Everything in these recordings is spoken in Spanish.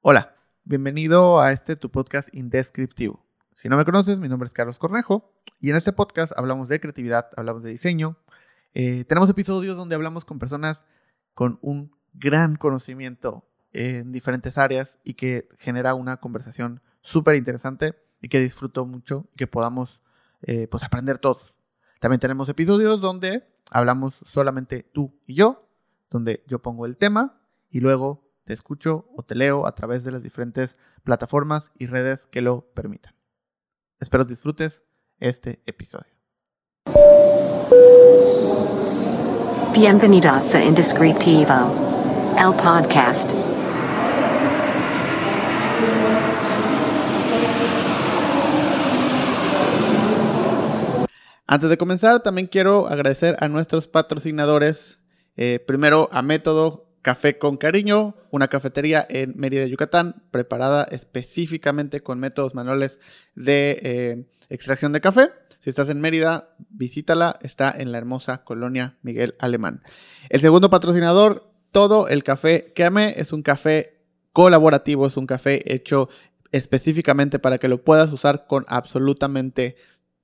Hola, bienvenido a este tu podcast indescriptivo. Si no me conoces, mi nombre es Carlos Cornejo y en este podcast hablamos de creatividad, hablamos de diseño. Eh, tenemos episodios donde hablamos con personas con un gran conocimiento en diferentes áreas y que genera una conversación súper interesante y que disfruto mucho y que podamos eh, pues aprender todos. También tenemos episodios donde hablamos solamente tú y yo, donde yo pongo el tema y luego te escucho o te leo a través de las diferentes plataformas y redes que lo permitan. Espero disfrutes este episodio. Bienvenidos a Indescriptivo, el podcast. Antes de comenzar, también quiero agradecer a nuestros patrocinadores. Eh, primero a Método Café con Cariño, una cafetería en Mérida, Yucatán, preparada específicamente con métodos manuales de eh, extracción de café. Si estás en Mérida, visítala, está en la hermosa colonia Miguel Alemán. El segundo patrocinador, todo el café que amé, es un café colaborativo, es un café hecho específicamente para que lo puedas usar con absolutamente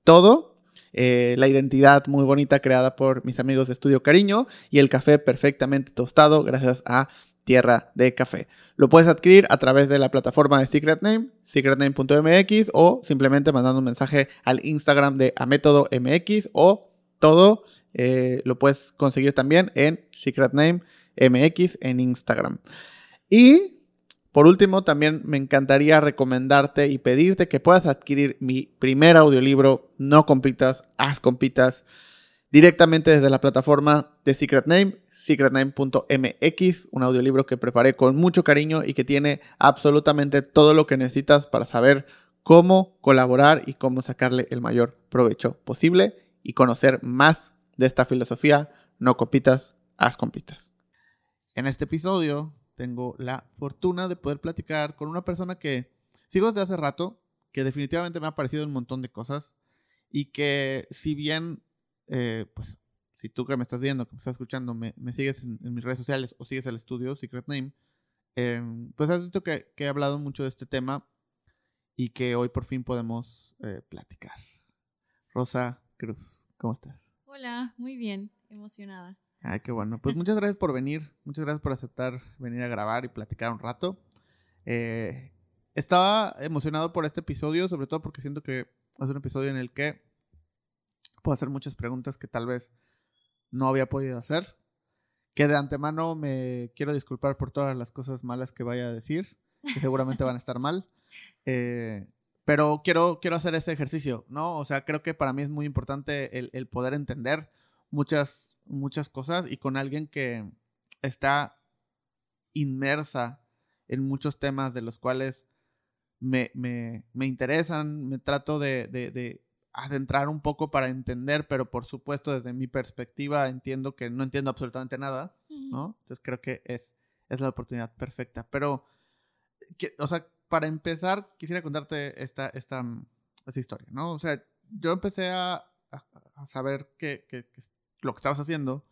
todo. Eh, la identidad muy bonita creada por mis amigos de Estudio Cariño y el café perfectamente tostado gracias a Tierra de Café. Lo puedes adquirir a través de la plataforma de Secret Name, secretname.mx o simplemente mandando un mensaje al Instagram de Amétodo MX o todo eh, lo puedes conseguir también en Secret Name MX en Instagram. Y por último, también me encantaría recomendarte y pedirte que puedas adquirir mi primer audiolibro, No Compitas, Haz Compitas, directamente desde la plataforma de Secret Name, secretname.mx, un audiolibro que preparé con mucho cariño y que tiene absolutamente todo lo que necesitas para saber cómo colaborar y cómo sacarle el mayor provecho posible y conocer más de esta filosofía, no compitas, haz compitas. En este episodio tengo la fortuna de poder platicar con una persona que sigo desde hace rato, que definitivamente me ha parecido un montón de cosas y que si bien, eh, pues, si tú que me estás viendo, que me estás escuchando, me, sigues en, mis redes sociales o sigues el estudio Secret Name, em, pues has visto que, he hablado mucho de este tema y que hoy por fin podemos eh, platicar. Rosa Cruz, ¿cómo estás? Hola, muy bien, emocionada. Ay, qué bueno. Pues muchas gracias por venir. Muchas gracias por aceptar venir a grabar y platicar un rato. Eh, estaba emocionado por este episodio, sobre todo porque siento que es un episodio en el que puedo hacer muchas preguntas que tal vez no había podido hacer. Que de antemano me quiero disculpar por todas las cosas malas que vaya a decir, que seguramente van a estar mal. Eh, pero quiero, quiero hacer ese ejercicio, ¿no? O sea, creo que para mí es muy importante el, el poder entender muchas muchas cosas y con alguien que está inmersa en muchos temas de los cuales me, interesan, me trato de, adentrar un poco para entender, pero por supuesto desde mi perspectiva entiendo que no entiendo absolutamente nada, ¿no? Entonces creo que es, es la oportunidad perfecta. Pero, o sea, para empezar, quisiera contarte esta, esta, esta historia, ¿no? O sea, yo empecé a, saber que, que, lo que estabas haciendo,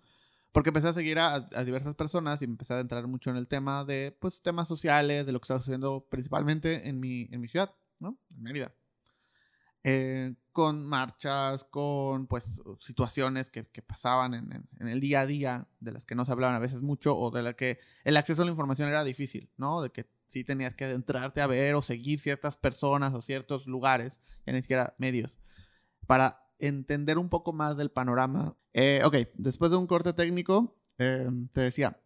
porque empecé a seguir a, diversas personas y empecé a entrar mucho en el tema de, pues, temas sociales, de lo que estabas haciendo principalmente en mi, en mi ciudad, ¿no? En Mérida. Eh, con marchas, con, pues, situaciones que, que pasaban en, en, el día a día, de las que no se hablaban a veces mucho, o de la que el acceso a la información era difícil, ¿no? De que sí tenías que adentrarte a ver o seguir ciertas personas o ciertos lugares, ya ni siquiera medios, para entender un poco más del panorama. Eh, ok, después de un corte técnico, eh, te decía,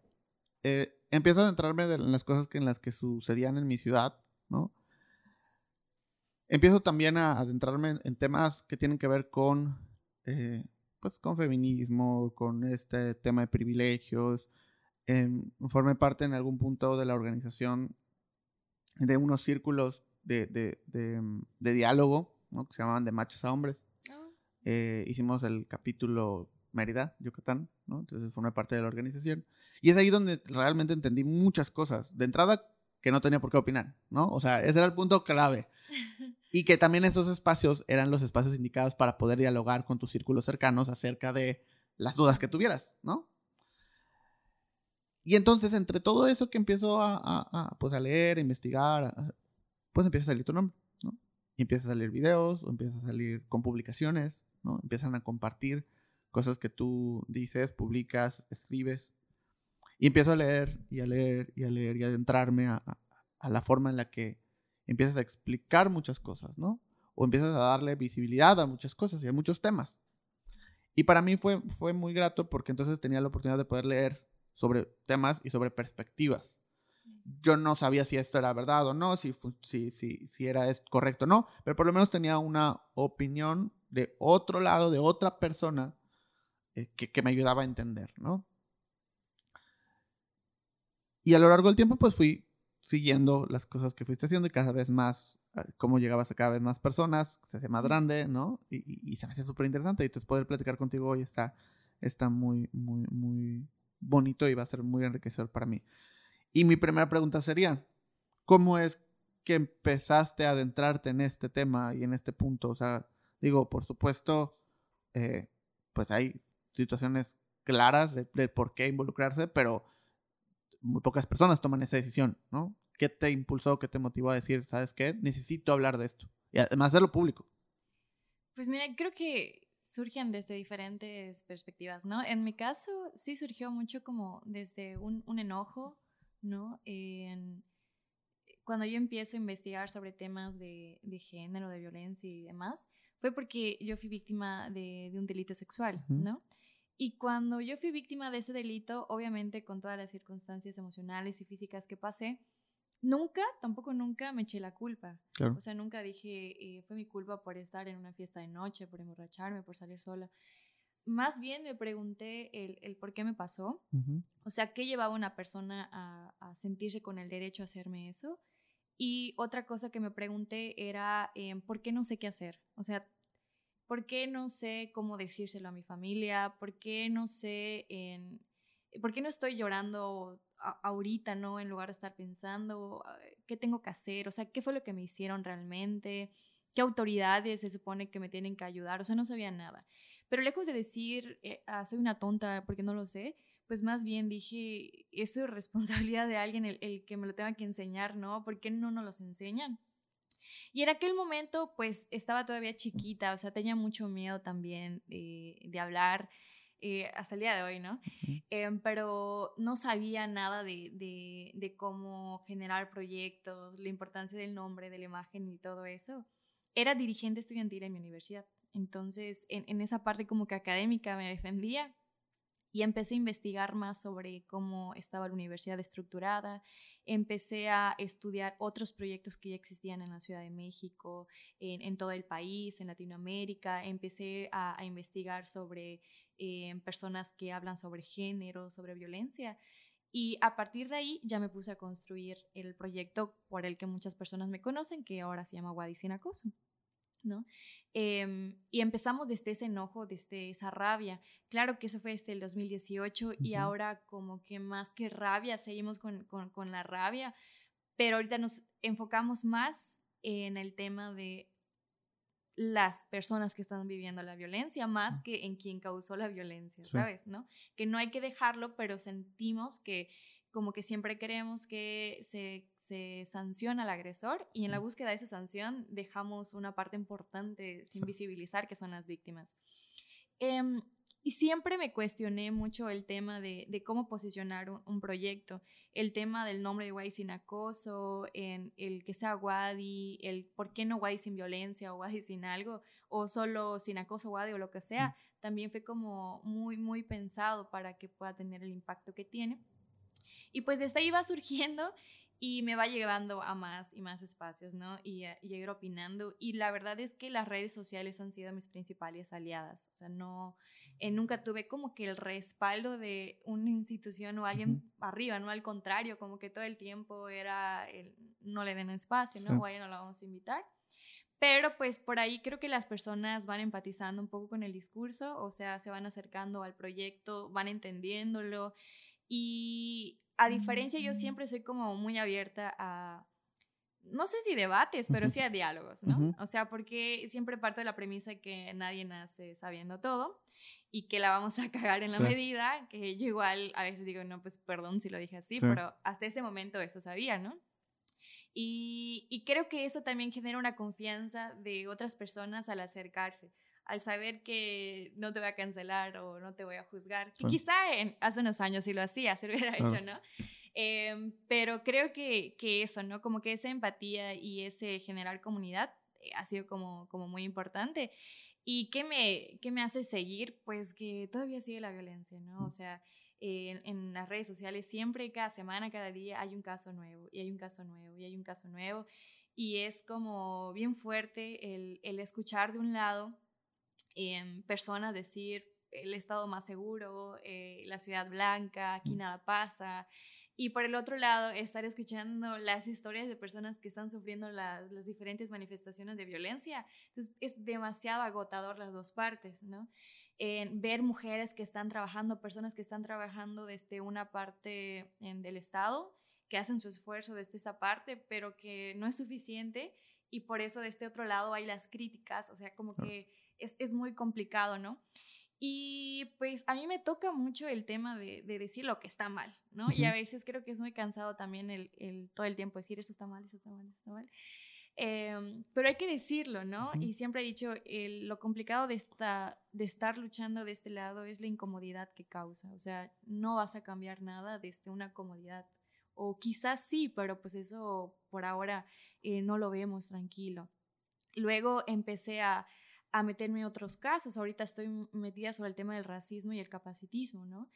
eh, empiezo a adentrarme en las cosas que, en las que sucedían en mi ciudad, ¿no? Empiezo también a adentrarme en, temas que tienen que ver con, pues, con feminismo, con este tema de privilegios. Em, formé parte en algún punto de la organización de unos círculos de, diálogo. Que se llamaban de machos a hombres. Eh, hicimos el capítulo Mérida, Yucatán, ¿no? Entonces formé parte de la organización. Y es ahí donde realmente entendí muchas cosas. De entrada, que no tenía por qué opinar, ¿no? O sea, ese era el punto clave. Y que también esos espacios eran los espacios indicados para poder dialogar con tus círculos cercanos acerca de las dudas que tuvieras, ¿no? Y entonces, entre todo eso que empiezo a, a, a, pues a leer, a investigar, pues empieza a salir tu nombre, ¿no? Y empieza a salir videos, o empieza a salir con publicaciones, ¿no? Empiezan a compartir cosas que tú dices, publicas, escribes. Y empiezo a leer y a leer y a leer y a adentrarme a, la forma en la que empiezas a explicar muchas cosas, ¿no? O empiezas a darle visibilidad a muchas cosas y a muchos temas. Y para mí fue, fue muy grato porque entonces tenía la oportunidad de poder leer sobre temas y sobre perspectivas. Yo no sabía si esto era verdad o no, si, si, si, si era correcto o no, pero por lo menos tenía una opinión de otro lado, de otra persona, eh, que, que, me ayudaba a entender, ¿no? Y a lo largo del tiempo, pues fui siguiendo las cosas que fuiste haciendo y cada vez más, ah, cómo llegabas a cada vez más personas, se hace más grande, ¿no? Y, se me hace súper interesante. Y entonces poder platicar contigo hoy está, está muy, muy, muy bonito y va a ser muy enriquecedor para mí. Y mi primera pregunta sería, ¿cómo es que empezaste a adentrarte en este tema y en este punto? O sea, digo, por supuesto, eh, pues hay situaciones claras de, por qué involucrarse, pero muy pocas personas toman esa decisión, ¿no? ¿Qué te impulsó, qué te motivó a decir, sabes qué, necesito hablar de esto? Y además de lo público. Pues mira, creo que surgen desde diferentes perspectivas, ¿no? En mi caso, sí surgió mucho como desde un, enojo, ¿no? En, cuando yo empiezo a investigar sobre temas de, género, de violencia y demás, fue porque yo fui víctima de, de un delito sexual, uh -huh. ¿no? Y cuando yo fui víctima de ese delito, obviamente con todas las circunstancias emocionales y físicas que pasé, nunca, tampoco nunca me eché la culpa. Claro. O sea, nunca dije, eh, fue mi culpa por estar en una fiesta de noche, por emborracharme, por salir sola. Más bien me pregunté el, el por qué me pasó. Uh -huh. O sea, ¿qué llevaba a una persona a, a, sentirse con el derecho a hacerme eso? Y otra cosa que me pregunté era, eh, ¿por qué no sé qué hacer? O sea, ¿Por qué no sé cómo decírselo a mi familia? ¿Por qué no sé en... ¿Por qué no estoy llorando ahorita, no? En lugar de estar pensando, ¿qué tengo que hacer? O sea, ¿qué fue lo que me hicieron realmente? ¿Qué autoridades se supone que me tienen que ayudar? O sea, no sabía nada. Pero lejos de decir, eh, ah, soy una tonta porque no lo sé, pues más bien dije, esto es responsabilidad de alguien el, el que me lo tenga que enseñar, ¿no? ¿Por qué no nos los enseñan? Y en aquel momento, pues estaba todavía chiquita, o sea, tenía mucho miedo también de, de hablar. Eh, hasta el día de hoy, ¿no? Uh -huh. eh, pero no sabía nada de, de, de, cómo generar proyectos, la importancia del nombre, de la imagen y todo eso. Era dirigente estudiantil en mi universidad. Entonces, en, en esa parte como que académica me defendía, y empecé a investigar más sobre cómo estaba la universidad estructurada, empecé a estudiar otros proyectos que ya existían en la Ciudad de México, en, todo el país, en Latinoamérica, empecé a, investigar sobre eh, personas que hablan sobre género, sobre violencia. Y a partir de ahí ya me puse a construir el proyecto por el que muchas personas me conocen, que ahora se llama Wadi Sin Acoso. ¿No? Eh, y empezamos desde ese enojo, desde esa rabia. Claro que eso fue desde el 2018 uh -huh. y ahora como que más que rabia, seguimos con, con, con, la rabia, pero ahorita nos enfocamos más en el tema de las personas que están viviendo la violencia más que en quien causó la violencia, sí. ¿sabes? ¿No? Que no hay que dejarlo, pero sentimos que como que siempre queremos que se, se sanciona al agresor y en la búsqueda de esa sanción dejamos una parte importante sin visibilizar que son las víctimas. Eh, y siempre me cuestioné mucho el tema de, de cómo posicionar un, un, proyecto, el tema del nombre de Wadi sin acoso, en el que sea Wadi, el por qué no Wadi sin violencia o Wadi sin algo, o solo sin acoso Wadi o lo que sea, también fue como muy, muy pensado para que pueda tener el impacto que tiene. Y pues desde ahí va surgiendo y me va llevando a más y más espacios, ¿no? Y, a, y a ir opinando. Y la verdad es que las redes sociales han sido mis principales aliadas. O sea, no, eh, nunca tuve como que el respaldo de una institución o alguien uh -huh. arriba, ¿no? Al contrario, como que todo el tiempo era, el, no le den espacio, ¿no? Sí. O a ella no la vamos a invitar. Pero pues por ahí creo que las personas van empatizando un poco con el discurso, o sea, se van acercando al proyecto, van entendiéndolo. Y a diferencia, yo siempre soy como muy abierta a, no sé si debates, pero sí a diálogos, ¿no? Ujú. O sea, porque siempre parto de la premisa que nadie nace sabiendo todo y que la vamos a cagar en la Sí. medida, que yo igual a veces digo, no, pues perdón si lo dije así, Sí. pero hasta ese momento eso sabía, ¿no? Y, y creo que eso también genera una confianza de otras personas al acercarse, al saber que no te voy a cancelar o no te voy a juzgar. Que Sí. quizá en, hace unos años sí lo hacía, se lo hubiera Claro. hecho, ¿no? Em, pero creo que, que eso, ¿no? Como que esa empatía y ese generar comunidad eh, ha sido como, como muy importante. ¿Y qué me, qué me hace seguir? Pues que todavía sigue la violencia, ¿no? O sea, en, en las redes sociales siempre, cada semana, cada día hay un caso nuevo y hay un caso nuevo y hay un caso nuevo. Y es como bien fuerte el, el escuchar de un lado em, personas decir el estado más seguro, eh, la ciudad blanca, aquí nada pasa. Y por el otro lado, estar escuchando las historias de personas que están sufriendo las, las diferentes manifestaciones de violencia. Entonces, es demasiado agotador las dos partes, ¿no? Ver mujeres que están trabajando, personas que están trabajando desde una parte en, del Estado, que hacen su esfuerzo desde esta parte, pero que no es suficiente. Y por eso de este otro lado hay las críticas, o sea, como que es, es muy complicado, ¿no? Y pues a mí me toca mucho el tema de, de decir lo que está mal, ¿no? Y a veces creo que es muy cansado también el, el todo el tiempo decir esto está mal, esto está mal, esto está mal. Em, pero hay que decirlo, ¿no? Ujú. Y siempre he dicho, lo complicado de, esta, de estar luchando de este lado es la incomodidad que causa. O sea, no vas a cambiar nada desde una comodidad. O quizás sí, pero pues eso por ahora eh, no lo vemos tranquilo. Luego empecé a, a meterme en otros casos. Ahorita estoy metida sobre el tema del racismo y el capacitismo, ¿no?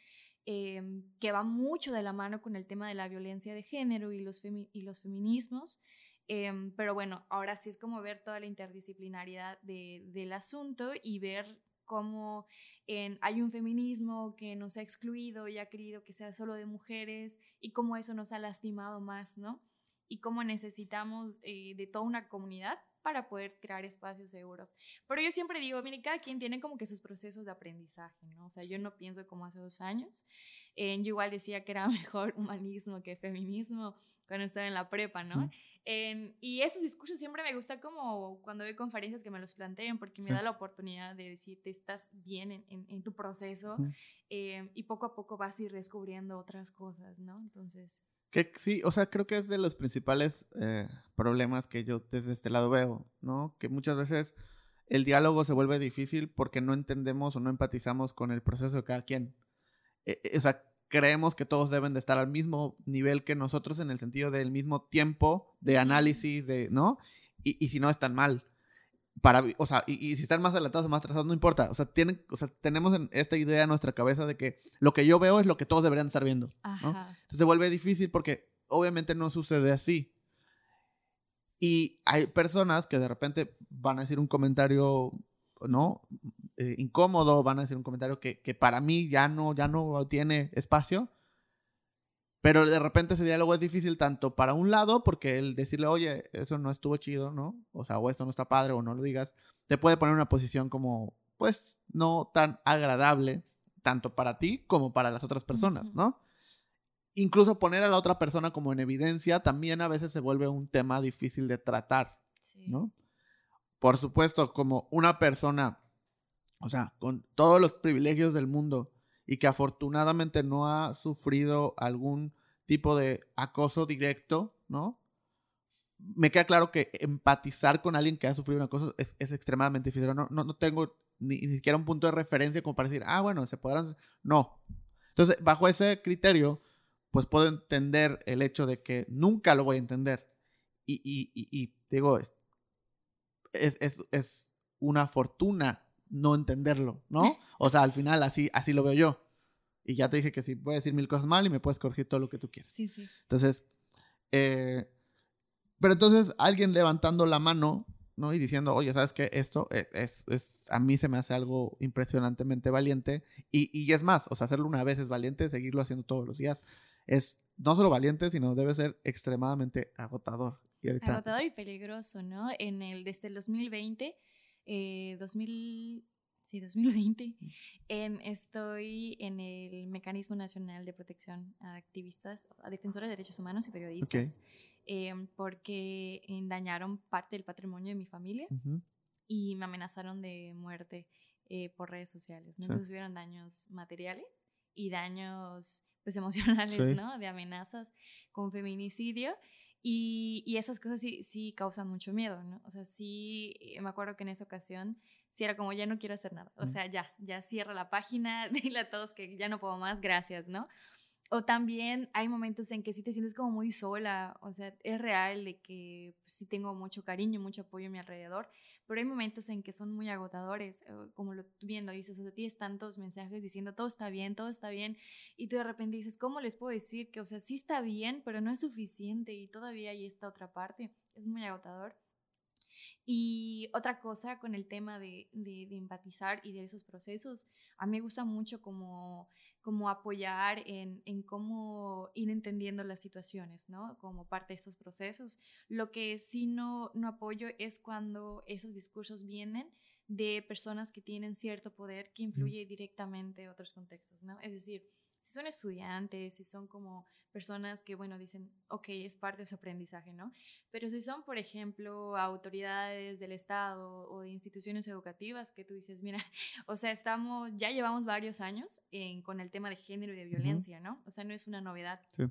Em, que va mucho de la mano con el tema de la violencia de género y los, y los feminismos. Em, pero bueno, ahora sí es como ver toda la interdisciplinariedad de- del asunto y ver cómo en- hay un feminismo que nos ha excluido y ha querido que sea solo de mujeres y cómo eso nos ha lastimado más, ¿no? Y cómo necesitamos eh, de toda una comunidad para poder crear espacios seguros. Pero yo siempre digo, mire, cada quien tiene como que sus procesos de aprendizaje, ¿no? O sea, yo no pienso como hace dos años. Eh, yo igual decía que era mejor humanismo que feminismo cuando estaba en la prepa, ¿no? Mm. Y esos discursos siempre me gusta como cuando veo conferencias que me los planteen porque me Sí. da la oportunidad de decirte estás bien en, en- en tu proceso eh, y poco a poco vas a ir descubriendo otras cosas, ¿no? Entonces, Que sí, o sea, creo que es de los principales eh, problemas que yo desde este lado veo, ¿no? Que muchas veces el diálogo se vuelve difícil porque no entendemos o no empatizamos con el proceso de cada quien. Eh, eh, o sea, creemos que todos deben de estar al mismo nivel que nosotros en el sentido del mismo tiempo de análisis, de, ¿no? Y, y si no, están mal. Para, o sea, y, y si están más adelantados o más atrasados, no importa. O sea, tienen, o sea, tenemos en esta idea en nuestra cabeza de que lo que yo veo es lo que todos deberían estar viendo. ajá. Entonces se vuelve difícil porque obviamente no sucede así. Y hay personas que de repente van a decir un comentario, ¿no? Eh, incómodo, van a decir un comentario que, que para mí ya no, ya no tiene espacio. Pero de repente ese diálogo es difícil tanto para un lado, porque el decirle, oye, eso no estuvo chido, ¿no? O sea, o esto no está padre, o no lo digas, te puede poner en una posición como, pues, no tan agradable, tanto para ti como para las otras personas. ¿no? Incluso poner a la otra persona como en evidencia también a veces se vuelve un tema difícil de tratar, Sí. ¿no? Por supuesto, como una persona, o sea, con todos los privilegios del mundo y que afortunadamente no ha sufrido algún tipo de acoso directo, ¿no? Me queda claro que empatizar con alguien que ha sufrido un acoso es, es extremadamente difícil. No, no, no tengo ni, ni siquiera un punto de referencia como para decir, ah, bueno, se podrán... No. Entonces, bajo ese criterio, pues puedo entender el hecho de que nunca lo voy a entender. Y, y, y, y digo, es, es, es, una fortuna no entenderlo, ¿no? O sea, al final así, así lo veo yo. Y ya te dije que sí, voy a decir mil cosas mal y me puedes corregir todo lo que tú quieras. Sí, sí. Entonces, eh, pero entonces alguien levantando la mano, ¿no? Y diciendo, oye, ¿sabes qué? Esto es, es, es- a mí se me hace algo impresionantemente valiente. Y, y es más, o sea, hacerlo una vez es valiente, seguirlo haciendo todos los días es no solo valiente, sino debe ser extremadamente agotador. Y ahorita, Agotador y peligroso, ¿no? En el, desde el 2020, eh, 2000, sí, 2020, en, estoy en el Mecanismo Nacional de Protección a Activistas, a Defensores de Derechos Humanos y Periodistas. em, porque eh, dañaron parte del patrimonio de mi familia Ujú. y me amenazaron de muerte eh, por redes sociales. ¿no? Sí. Entonces hubieron daños materiales y daños pues emocionales, Sí. ¿no? De amenazas con feminicidio. Y, y esas cosas sí, sí causan mucho miedo, ¿no? O sea, sí, eh, me acuerdo que en esa ocasión sí era como, ya no quiero hacer nada. O sea, ya, ya cierra la página, dile a todos que ya no puedo más, gracias, ¿no? O también hay momentos en que sí te sientes como muy sola, o sea, es real de que pues, sí tengo mucho cariño, mucho apoyo a mi alrededor, pero hay momentos en que son muy agotadores, eh, como lo, bien lo dices, o sea, tienes tantos mensajes diciendo todo está bien, todo está bien, y tú de repente dices, ¿cómo les puedo decir que, o sea, sí está bien, pero no es suficiente y todavía hay esta otra parte? Es muy agotador. Y otra cosa con el tema de, de, de empatizar y de esos procesos, a mí me gusta mucho como como apoyar en, en, cómo ir entendiendo las situaciones, ¿no? Como parte de estos procesos. Lo que sí no, no apoyo es cuando esos discursos vienen de personas que tienen cierto poder que influye directamente en otros contextos, ¿no? Es decir, si son estudiantes, si son como personas que, bueno, dicen, ok, es parte de su aprendizaje, ¿no? Pero si son, por ejemplo, autoridades del Estado o de instituciones educativas que tú dices, mira, o sea, estamos, ya llevamos varios años en, con el tema de género y de violencia, ¿no? O sea, no es una novedad. Sí.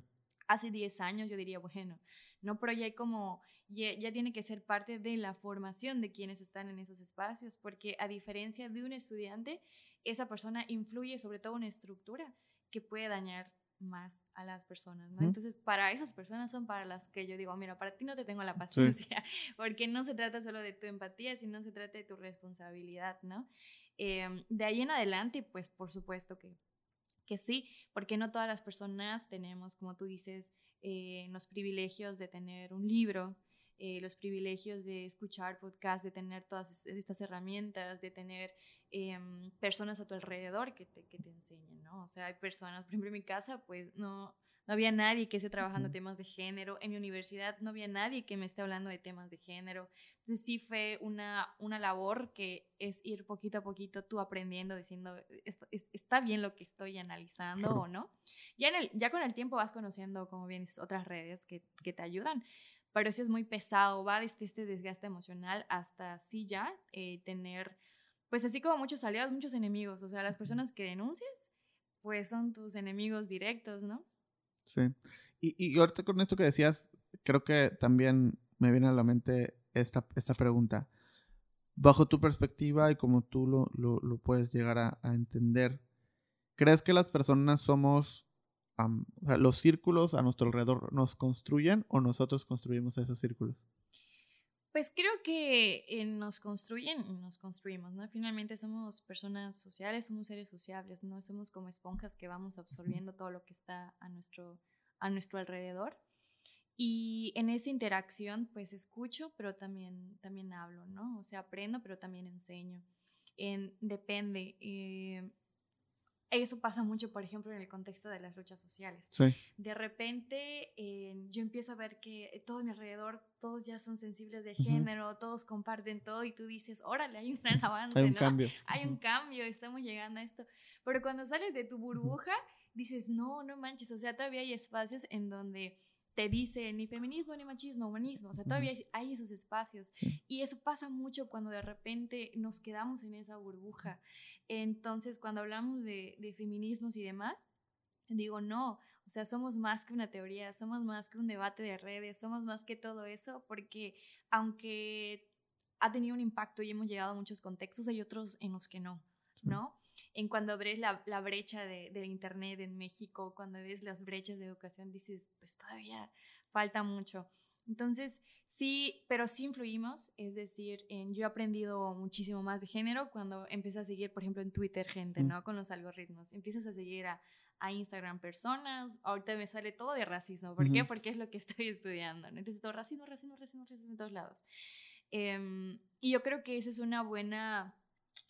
Hace 10 años yo diría, bueno, no, pero ya hay como, ya, ya, tiene que ser parte de la formación de quienes están en esos espacios, porque a diferencia de un estudiante, esa persona influye sobre todo una estructura que puede dañar más a las personas, ¿no? ¿Mm? Entonces, para esas personas son para las que yo digo, mira, para ti no te tengo la paciencia, sí. porque no se trata solo de tu empatía, sino se trata de tu responsabilidad, ¿no? Eh, de ahí en adelante, pues, por supuesto que, que sí, porque no todas las personas tenemos, como tú dices, eh, los privilegios de tener un libro, eh, los privilegios de escuchar podcasts, de tener todas estas herramientas, de tener eh, personas a tu alrededor que te, que te enseñen, ¿no? O sea, hay personas, por ejemplo, en mi casa, pues no, no había nadie que esté trabajando Ujú. temas de género, en mi universidad no había nadie que me esté hablando de temas de género, entonces sí fue una, una labor que es ir poquito a poquito tú aprendiendo, diciendo, está bien lo que estoy analizando o no. Ya, en el, ya con el tiempo vas conociendo, como bien dices, otras redes que, que te ayudan, pero sí es muy pesado, va desde este desgaste emocional hasta sí ya eh, tener, pues así como muchos aliados, muchos enemigos, o sea, las personas que denuncias, pues son tus enemigos directos, ¿no? Sí. Y, y ahorita con esto que decías, creo que también me viene a la mente esta, esta pregunta. Bajo tu perspectiva y como tú lo, lo, lo puedes llegar a, a, entender, ¿crees que las personas somos, um, o sea, los círculos a nuestro alrededor nos construyen o nosotros construimos esos círculos? Pues creo que eh, nos construyen y nos construimos, ¿no? Finalmente somos personas sociales, somos seres sociables, no somos como esponjas que vamos absorbiendo todo lo que está a nuestro, a nuestro alrededor. Y en esa interacción, pues escucho, pero también, también hablo, ¿no? O sea, aprendo, pero también enseño. En, depende. Eh, eso pasa mucho, por ejemplo, en el contexto de las luchas sociales. Sí. De repente eh, yo empiezo a ver que todo a mi alrededor, todos ya son sensibles de género, uh -huh. todos comparten todo y tú dices, órale, hay un gran avance, hay un ¿no? cambio. Hay un cambio, estamos llegando a esto. Pero cuando sales de tu burbuja, dices, no, no manches, o sea, todavía hay espacios en donde te dice ni feminismo, ni machismo, humanismo, o sea, todavía hay esos espacios. Y eso pasa mucho cuando de repente nos quedamos en esa burbuja. Entonces, cuando hablamos de, de feminismos y demás, digo, no, o sea, somos más que una teoría, somos más que un debate de redes, somos más que todo eso, porque aunque ha tenido un impacto y hemos llegado a muchos contextos, hay otros en los que no, ¿no? En cuando ves la, la brecha de, del Internet en México, cuando ves las brechas de educación, dices, pues todavía falta mucho. Entonces, sí, pero sí influimos, es decir, en, yo he aprendido muchísimo más de género cuando empecé a seguir, por ejemplo, en Twitter gente, ¿no? Con los algoritmos. Empiezas a seguir a, a Instagram personas, ahorita me sale todo de racismo. ¿Por uh -huh. qué? Porque es lo que estoy estudiando. ¿no? Entonces, todo racismo, racismo, racismo, racismo en todos lados. Eh, y yo creo que esa es una buena,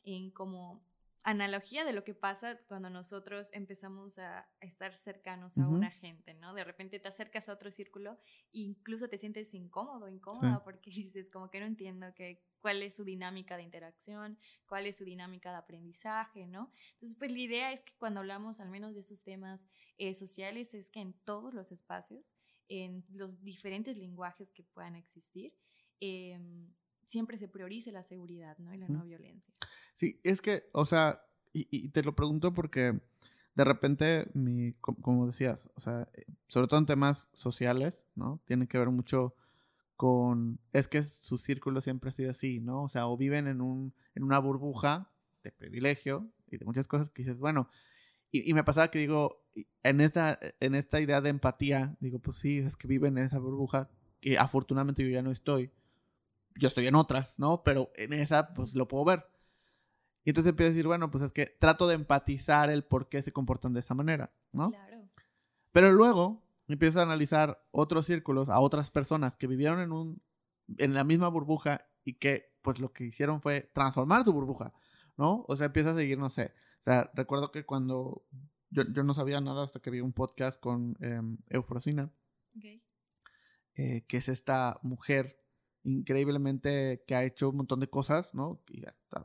en como analogía de lo que pasa cuando nosotros empezamos a, estar cercanos a uh -huh. una gente, ¿no? De repente te acercas a otro círculo e incluso te sientes incómodo, incómoda, sí. porque dices como que no entiendo que, cuál es su dinámica de interacción, cuál es su dinámica de aprendizaje, ¿no? Entonces, pues la idea es que cuando hablamos al menos de estos temas eh, sociales es que en todos los espacios en los diferentes lenguajes que puedan existir, em, siempre se priorice la seguridad ¿no? y la no violencia. Sí, es que, o sea, y, te lo pregunto porque de repente, mi, como decías, o sea, eh, sobre todo en temas sociales, ¿no? Tiene que ver mucho con, es que su círculo siempre ha sido así, ¿no? O sea, o viven en, un, en una burbuja de privilegio y de muchas cosas que dices, bueno, y, y, me pasaba que digo, en esta, en esta idea de empatía, digo, pues sí, es que viven en esa burbuja que afortunadamente yo ya no estoy. Yo estoy en otras, ¿no? Pero en esa, pues lo puedo ver. Y entonces empiezo a decir, bueno, pues es que trato de empatizar el por qué se comportan de esa manera, ¿no? Claro. Pero luego empiezo a analizar otros círculos, a otras personas que vivieron en, un, en la misma burbuja y que pues lo que hicieron fue transformar su burbuja, ¿no? O sea, empieza a seguir, no sé. O sea, recuerdo que cuando yo, yo no sabía nada hasta que vi un podcast con em, Eufrosina, eh, que es esta mujer increíblemente que ha hecho un montón de cosas, ¿no? Y hasta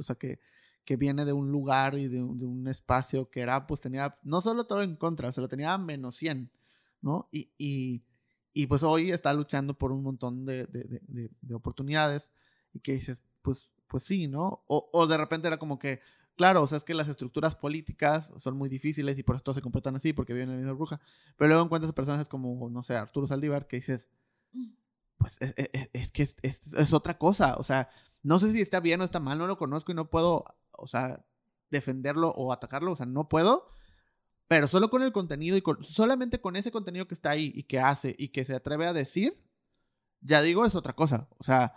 o sea, que, que viene de un lugar y de, un espacio que era, pues tenía no solo todo en contra, se lo tenía menos 100, ¿no? Y, y, y, pues hoy está luchando por un montón de, de, de, oportunidades y que dices, pues, pues sí, ¿no? O, o, de repente era como que, claro, o sea, es que las estructuras políticas son muy difíciles y por eso se comportan así, porque viven en la misma bruja. Pero luego encuentras personajes como, no sé, Arturo Saldívar, que dices, mm. pues es, e, e, es, que es, es, otra cosa, o sea, no sé si está bien o está mal, no lo conozco y no puedo, o sea, defenderlo o atacarlo, o sea, no puedo. Pero solo con el contenido y solamente con ese contenido que está ahí y que hace y que se atreve a decir, ya digo, es otra cosa. O sea,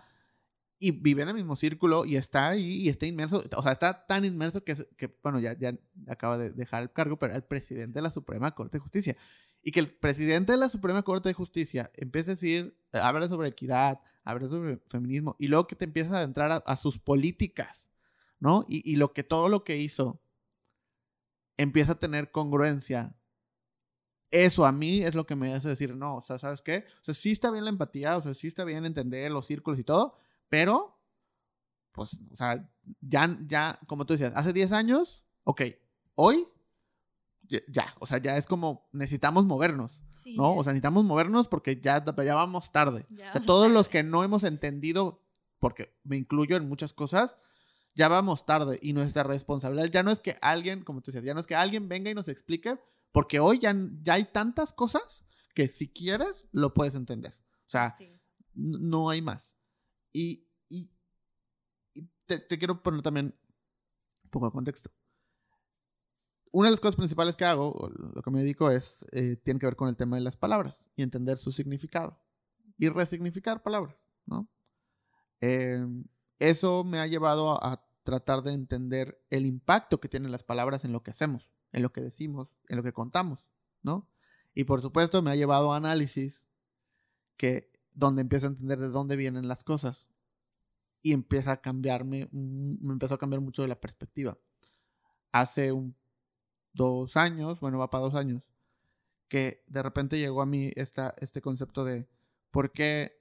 y vive en el mismo círculo y está ahí y está inmerso, o sea, está tan inmerso que, que bueno, ya, ya acaba de dejar el cargo, pero el presidente de la Suprema Corte de Justicia. Y que el presidente de la Suprema Corte de Justicia empiece a decir, habla sobre equidad, habla sobre feminismo, y luego que te empiezas a adentrar a, sus políticas, ¿no? Y, y, lo que todo lo que hizo empieza a tener congruencia. Eso a mí es lo que me hace decir, no, o sea, ¿sabes qué? O sea, sí está bien la empatía, o sea, sí está bien entender los círculos y todo, pero, pues, o sea, ya, ya, como tú decías, hace 10 años, ok, hoy, ya, o sea, ya es como, necesitamos movernos. ¿No? O sea, necesitamos movernos porque ya, ya vamos tarde. o sea, todos los que no hemos entendido, porque me incluyo en muchas cosas, ya vamos tarde y nuestra responsabilidad ya no es que alguien, como tú decías, ya no es que alguien venga y nos explique, porque hoy ya, ya hay tantas cosas que si quieres lo puedes entender. O sea, no hay más. Y, y, te, te, quiero poner también un poco de contexto una de las cosas principales que hago, lo que me dedico es, eh, tiene que ver con el tema de las palabras y entender su significado y resignificar palabras, ¿no? Em, eso me ha llevado a, tratar de entender el impacto que tienen las palabras en lo que hacemos, en lo que decimos, en lo que contamos, ¿no? Y por supuesto me ha llevado a análisis que donde empiezo a entender de dónde vienen las cosas y empieza a cambiarme, me empezó a cambiar mucho de la perspectiva. Hace un dos años, bueno, va para dos años, que de repente llegó a mí esta, este concepto de por qué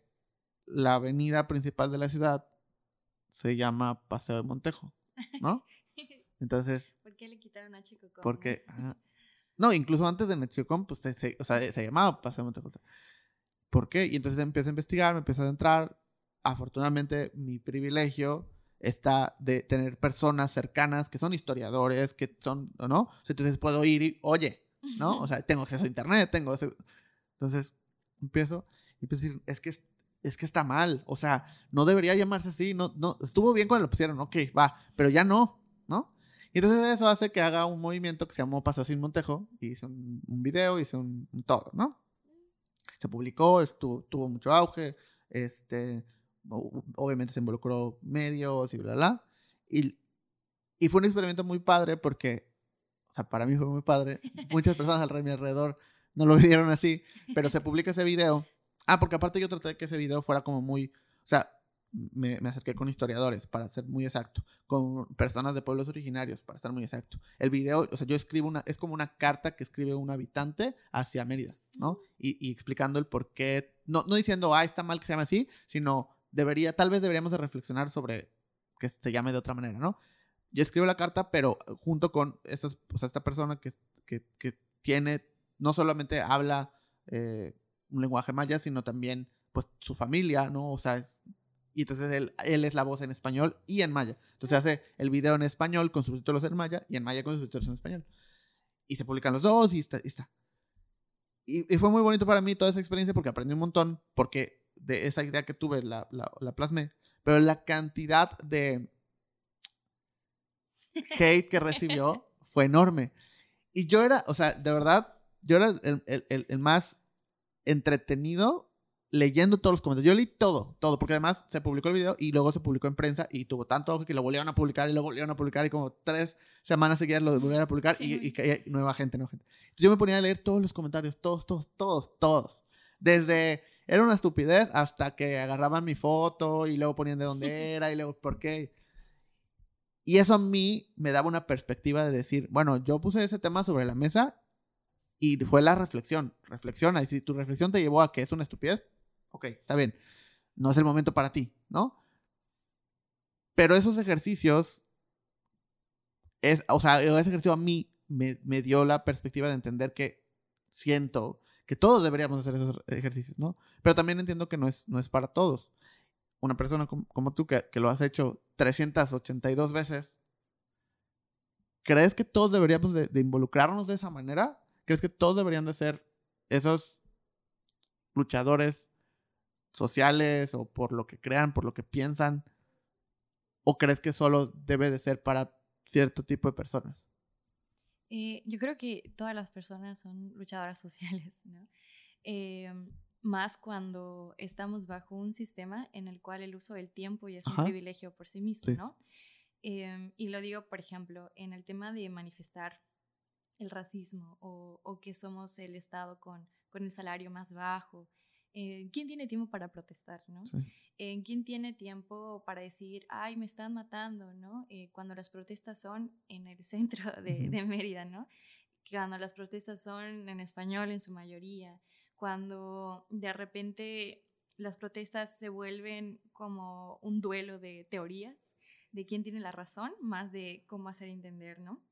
la avenida principal de la ciudad se llama Paseo de Montejo, ¿no? Entonces... ¿Por qué le quitaron a Chicocom? Porque... no, incluso antes de Chicocom, pues se, o sea, se llamaba Paseo de Montejo. ¿Por qué? Y entonces empiezo a investigar, me empiezo a entrar. Afortunadamente, mi privilegio está de tener personas cercanas que son historiadores, que son, ¿no? entonces puedo ir y, oye, ¿no? O sea, tengo acceso a internet, tengo... Entonces, empiezo y empiezo a decir, es que, es que está mal, o sea, no debería llamarse así, no, no, estuvo bien cuando lo pusieron, ok, va, pero ya no, ¿no? Y entonces eso hace que haga un movimiento que se llamó Paseo sin Montejo, y hice un, video, hice un, un, todo, ¿no? Se publicó, estuvo, tuvo mucho auge, este, obviamente se involucró medios y bla, bla. Y, y fue un experimento muy padre porque, o sea, para mí fue muy padre. Muchas personas alrededor, no lo vieron así, pero se publica ese video. Ah, porque aparte yo traté de que ese video fuera como muy, o sea, me, me, acerqué con historiadores, para ser muy exacto, con personas de pueblos originarios, para ser muy exacto. El video, o sea, yo escribo una, es como una carta que escribe un habitante hacia Mérida, ¿no? Y, y explicando el por qué, no, no diciendo, ah, está mal que se llame así, sino debería, tal vez deberíamos de reflexionar sobre que se llame de otra manera, ¿no? Yo escribo la carta, pero junto con estas, esta persona que, que, tiene, no solamente habla eh, un lenguaje maya, sino también pues su familia, ¿no? O sea, y entonces él, él es la voz en español y en maya. Entonces hace el video en español con subtítulos en maya y en maya con subtítulos en español. Y se publican los dos y está. Y, está. y fue muy bonito para mí toda esa experiencia porque aprendí un montón, porque de esa idea que tuve la, la, la plasmé. Pero la cantidad de hate que recibió fue enorme. Y yo era, o sea, de verdad, yo era el, el, el, más entretenido leyendo todos los comentarios. Yo leí todo, todo, porque además se publicó el video y luego se publicó en prensa y tuvo tanto ojo que lo volvieron a publicar y lo volvieron a publicar y como tres semanas seguidas lo volvieron a publicar Sí. y, y nueva gente, nueva gente. Entonces yo me ponía a leer todos los comentarios, todos, todos, todos, todos. Desde era una estupidez hasta que agarraban mi foto y luego ponían de dónde era y luego por qué. Y eso a mí me daba una perspectiva de decir, bueno, yo puse ese tema sobre la mesa y fue la reflexión. Reflexiona. Y si tu reflexión te llevó a que es una estupidez, ok, está bien. No es el momento para ti, ¿no? Pero esos ejercicios, es, o sea, ese ejercicio a mí me, me dio la perspectiva de entender que siento que todos deberíamos hacer esos ejercicios, ¿no? Pero también entiendo que no es, no es para todos. Una persona como, como tú que, que lo has hecho 382 veces, ¿crees que todos deberíamos de, involucrarnos de esa manera? ¿Crees que todos deberían de ser esos luchadores sociales o por lo que crean, por lo que piensan? ¿O crees que solo debe de ser para cierto tipo de personas? Eh, yo creo que todas las personas son luchadoras sociales, ¿no? Eh, más cuando estamos bajo un sistema en el cual el uso del tiempo ya es Ajá. un privilegio por sí mismo, Sí. ¿no? Eh, y lo digo, por ejemplo, en el tema de manifestar el racismo o, o que somos el Estado con, con el salario más bajo. Eh, ¿Quién tiene tiempo para protestar, no? Sí. ¿En quién tiene tiempo para decir, ay, me están matando, ¿no? Eh, cuando las protestas son en el centro de, Ujú. de Mérida, ¿no? Cuando las protestas son en español en su mayoría, cuando de repente las protestas se vuelven como un duelo de teorías, de quién tiene la razón, más de cómo hacer entender, ¿no?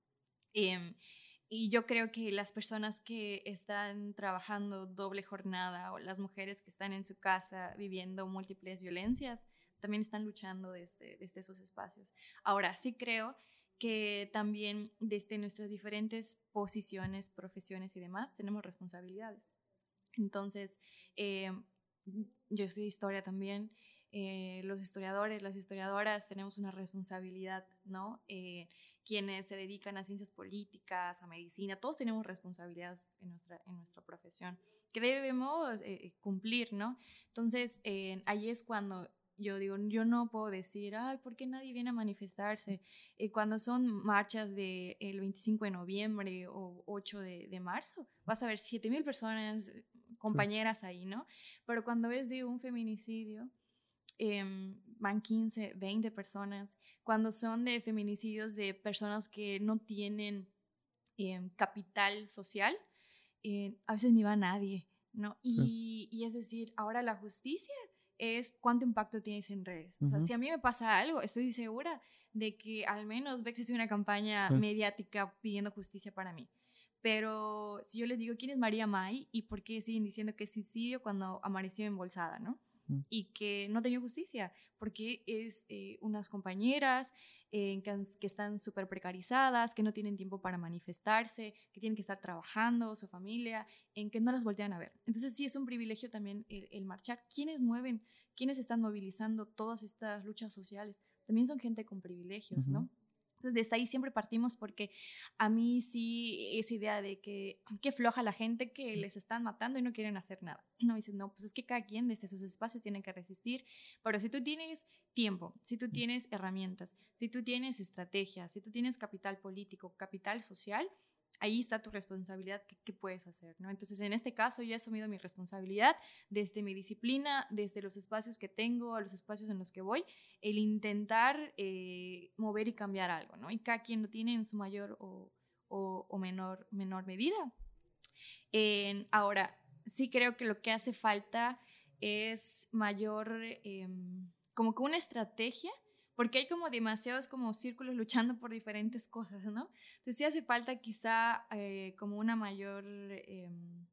Y yo creo que las personas que están trabajando doble jornada o las mujeres que están en su casa viviendo múltiples violencias, también están luchando desde, desde esos espacios. Ahora, sí creo que también desde nuestras diferentes posiciones, profesiones y demás, tenemos responsabilidades. Entonces, eh, yo estudio historia también. eh, los historiadores, las historiadoras tenemos una responsabilidad, ¿no? Eh, quienes se dedican a ciencias políticas, a medicina, todos tenemos responsabilidades en nuestra, en nuestra profesión que debemos eh, cumplir, ¿no? Entonces, eh, ahí es cuando yo digo, yo no puedo decir, ay, ¿por qué nadie viene a manifestarse? Eh, cuando son marchas del el 25 de noviembre o 8 de, de marzo, vas a ver 7 mil personas, eh, compañeras ahí, ¿no? Pero cuando es de un feminicidio, eh, van 15, 20 personas. Cuando son de feminicidios de personas que no tienen eh, capital social, eh, a veces ni va nadie, ¿no? Y, y es decir, ahora la justicia es cuánto impacto tienes en redes. O sea, si a mí me pasa algo, estoy segura de que al menos va a existir una campaña Sí. mediática pidiendo justicia para mí. Pero si yo les digo quién es María May y por qué siguen diciendo que es suicidio cuando amaneció embolsada, ¿no? Y que no tenido justicia, porque es eh, unas compañeras eh, que, están súper precarizadas, que no tienen tiempo para manifestarse, que tienen que estar trabajando, su familia, en que no las voltean a ver. Entonces sí es un privilegio también el, el marchar. ¿Quiénes mueven? ¿Quiénes están movilizando todas estas luchas sociales? También son gente con privilegios. ¿no? Entonces, desde ahí siempre partimos porque a mí sí esa idea de que qué floja la gente que les están matando y no quieren hacer nada. No dices, no, pues es que cada quien desde sus espacios tiene que resistir, pero si tú tienes tiempo, si tú tienes herramientas, si tú tienes estrategias, si tú tienes capital político, capital social, ahí está tu responsabilidad, ¿qué, puedes hacer? ¿no? Entonces, en este caso, yo he asumido mi responsabilidad desde mi disciplina, desde los espacios que tengo, a los espacios en los que voy, el intentar eh, mover y cambiar algo, ¿no? Y cada quien lo tiene en su mayor o, menor, menor medida. En- ahora, sí creo que lo que hace falta es mayor, em, como que una estrategia, porque hay como demasiados como círculos luchando por diferentes cosas, ¿no? Entonces sí hace falta quizá eh, como una mayor... em,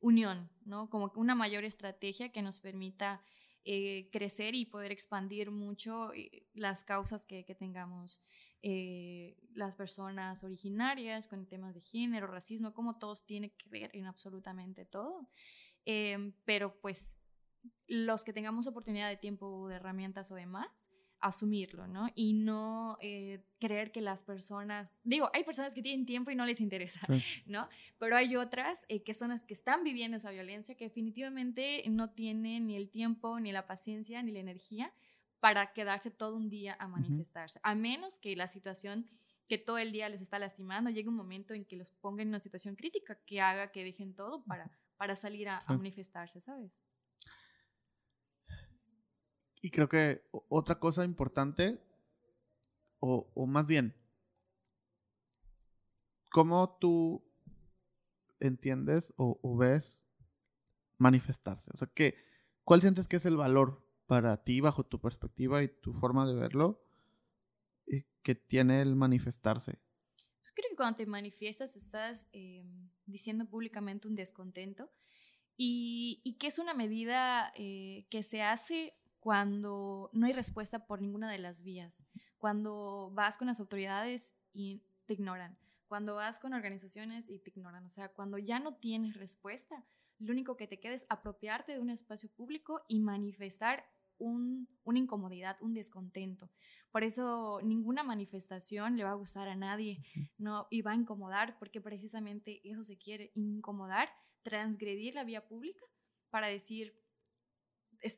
unión, ¿no? Como una mayor estrategia que nos permita eh, crecer y poder expandir mucho eh, las causas que, tengamos las personas originarias con temas de género, racismo, como todos tienen que ver en absolutamente todo. Em, pero pues los que tengamos oportunidad de tiempo, de herramientas o demás, asumirlo, ¿no? Y no eh, creer que las personas, digo, hay personas que tienen tiempo y no les interesa, ¿no? Pero hay otras eh, que son las que están viviendo esa violencia que definitivamente no tienen ni el tiempo, ni la paciencia, ni la energía para quedarse todo un día a manifestarse, a menos que la situación que todo el día les está lastimando llegue un momento en que los ponga en una situación crítica que haga que dejen todo para, para salir a manifestarse, ¿sabes? Y creo que otra cosa importante, o, más bien, ¿cómo tú entiendes o, ves manifestarse? O sea, ¿qué, ¿cuál sientes que es el valor para ti, bajo tu perspectiva y tu forma de verlo, eh, que tiene el manifestarse? Pues creo que cuando te manifiestas estás em, diciendo públicamente un descontento y, que es una medida eh, que se hace cuando no hay respuesta por ninguna de las vías, cuando vas con las autoridades y te ignoran, cuando vas con organizaciones y te ignoran, o sea, cuando ya no tienes respuesta, lo único que te queda es apropiarte de un espacio público y manifestar un, una incomodidad, un descontento. Por eso ninguna manifestación le va a gustar a nadie, ¿no? Y va a incomodar, porque precisamente eso se quiere, incomodar, transgredir la vía pública para decir,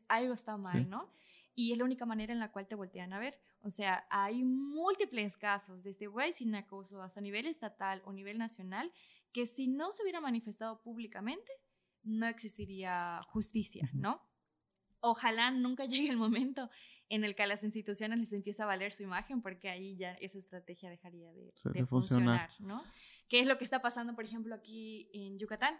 algo está mal, ¿no? Y es la única manera en la cual te voltean a ver. O sea, hay múltiples casos, desde güey sin acoso hasta nivel estatal o nivel nacional, que si no se hubiera manifestado públicamente, no existiría justicia, ¿no? Ojalá nunca llegue el momento en el que a las instituciones les empieza a valer su imagen, porque ahí ya esa estrategia dejaría de, funcionar, ¿no? ¿Qué es lo que está pasando, por ejemplo, aquí en Yucatán?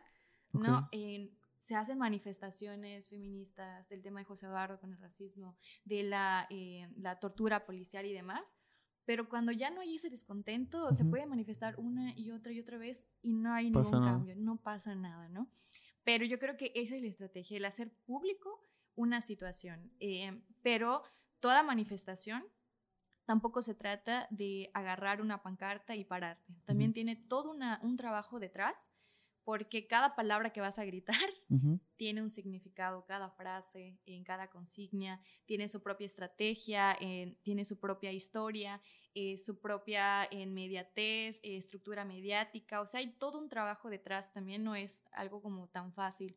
¿no? En, se hacen manifestaciones feministas del tema de José Eduardo con el racismo, de la, eh, la tortura policial y demás, pero cuando ya no hay ese descontento, se puede manifestar una y otra y otra vez y no hay ningún cambio, no pasa nada, ¿no? Pero yo creo que esa es la estrategia, el hacer público una situación, eh, pero toda manifestación tampoco se trata de agarrar una pancarta y pararte, también tiene todo una, un trabajo detrás porque cada palabra que vas a gritar tiene un significado, cada frase, en cada consigna, tiene su propia estrategia, tiene su propia historia, eh, su propia inmediatez, eh, estructura mediática, o sea, hay todo un trabajo detrás, también no es algo como tan fácil.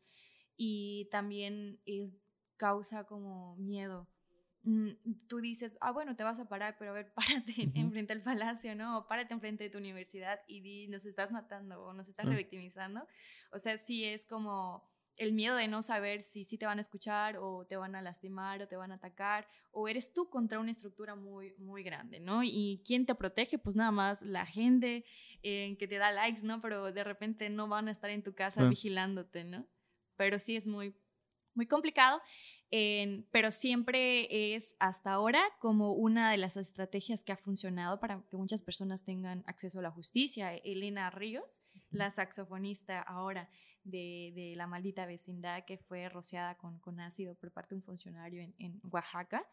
Y también es causa como miedo tú dices, ah, bueno, te vas a parar, pero a ver, párate enfrente al palacio, ¿no? O párate enfrente de tu universidad y di, nos estás matando o nos estás revictimizando. O sea, sí es como el miedo de no saber si sí te van a escuchar o te van a lastimar o te van a atacar o eres tú contra una estructura muy, muy grande, ¿no? Y quién te protege, pues nada más la gente eh, que te da likes, ¿no? Pero de repente no van a estar en tu casa vigilándote, ¿no? Pero sí es muy, muy complicado pero siempre es hasta ahora como una de las estrategias que ha funcionado para que muchas personas tengan acceso a la justicia. Elena Ríos, la saxofonista ahora de, la maldita vecindad que fue rociada con, con ácido por parte de un funcionario en, Oaxaca.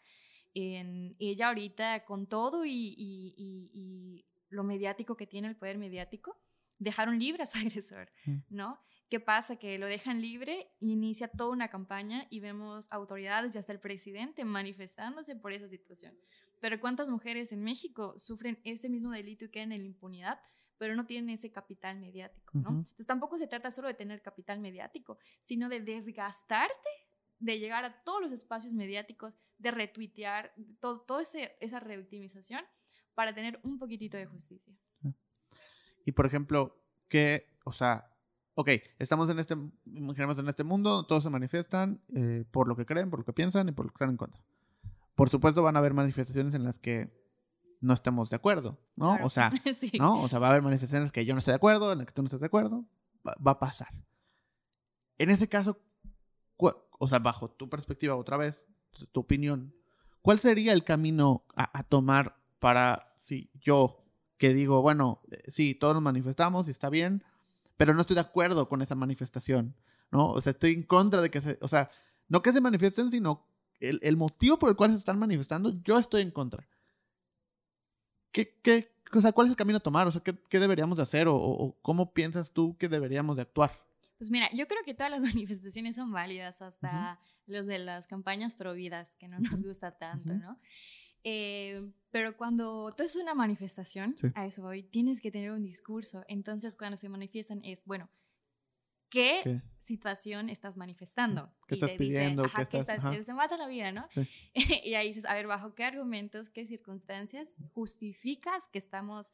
En, ella ahorita con todo y, y, lo mediático que tiene el poder mediático, dejaron libre a su agresor, mm. ¿no? ¿Qué pasa? Que lo dejan libre, inicia toda una campaña y vemos autoridades y hasta el presidente manifestándose por esa situación. Pero ¿cuántas mujeres en México sufren este mismo delito y quedan en la impunidad? pero no tienen ese capital mediático, ¿no? Entonces tampoco se trata solo de tener capital mediático, sino de desgastarte, de llegar a todos los espacios mediáticos, de retuitear, todo, toda esa revictimización para tener un poquitito de justicia. Y por ejemplo, ¿qué, o sea, ok, estamos en este, en este mundo, todos se manifiestan eh, por lo que creen, por lo que piensan y por lo que están en contra. Por supuesto van a haber manifestaciones en las que no estemos de acuerdo, ¿no? O sea, ¿no? O sea, va a haber manifestaciones que yo no estoy de acuerdo, en las que tú no estás de acuerdo, va, a pasar. En ese caso, o sea, bajo tu perspectiva otra vez, tu opinión, ¿cuál sería el camino a, a tomar para, si yo que digo, bueno, eh, sí, todos nos manifestamos y está bien, pero no estoy de acuerdo con esa manifestación. ¿no? O sea, estoy en contra de que se, o sea, no que se manifiesten, sino el, el motivo por el cual se están manifestando, yo estoy en contra. ¿Qué, qué, o sea, ¿cuál es el camino a tomar? O sea, ¿qué, qué deberíamos de hacer? O, o, cómo piensas tú que deberíamos de actuar? Pues mira, yo creo que todas las manifestaciones son válidas, hasta los de las campañas prohibidas, que no nos gusta tanto, ¿no? Eh, pero cuando tú haces una manifestación, a eso voy, tienes que tener un discurso. Entonces, cuando se manifiestan es, bueno, ¿qué, situación estás manifestando? ¿Qué estás pidiendo? ajá, ¿qué estás, se mata la vida, ¿no? y ahí dices, a ver, ¿bajo qué argumentos, qué circunstancias justificas que estamos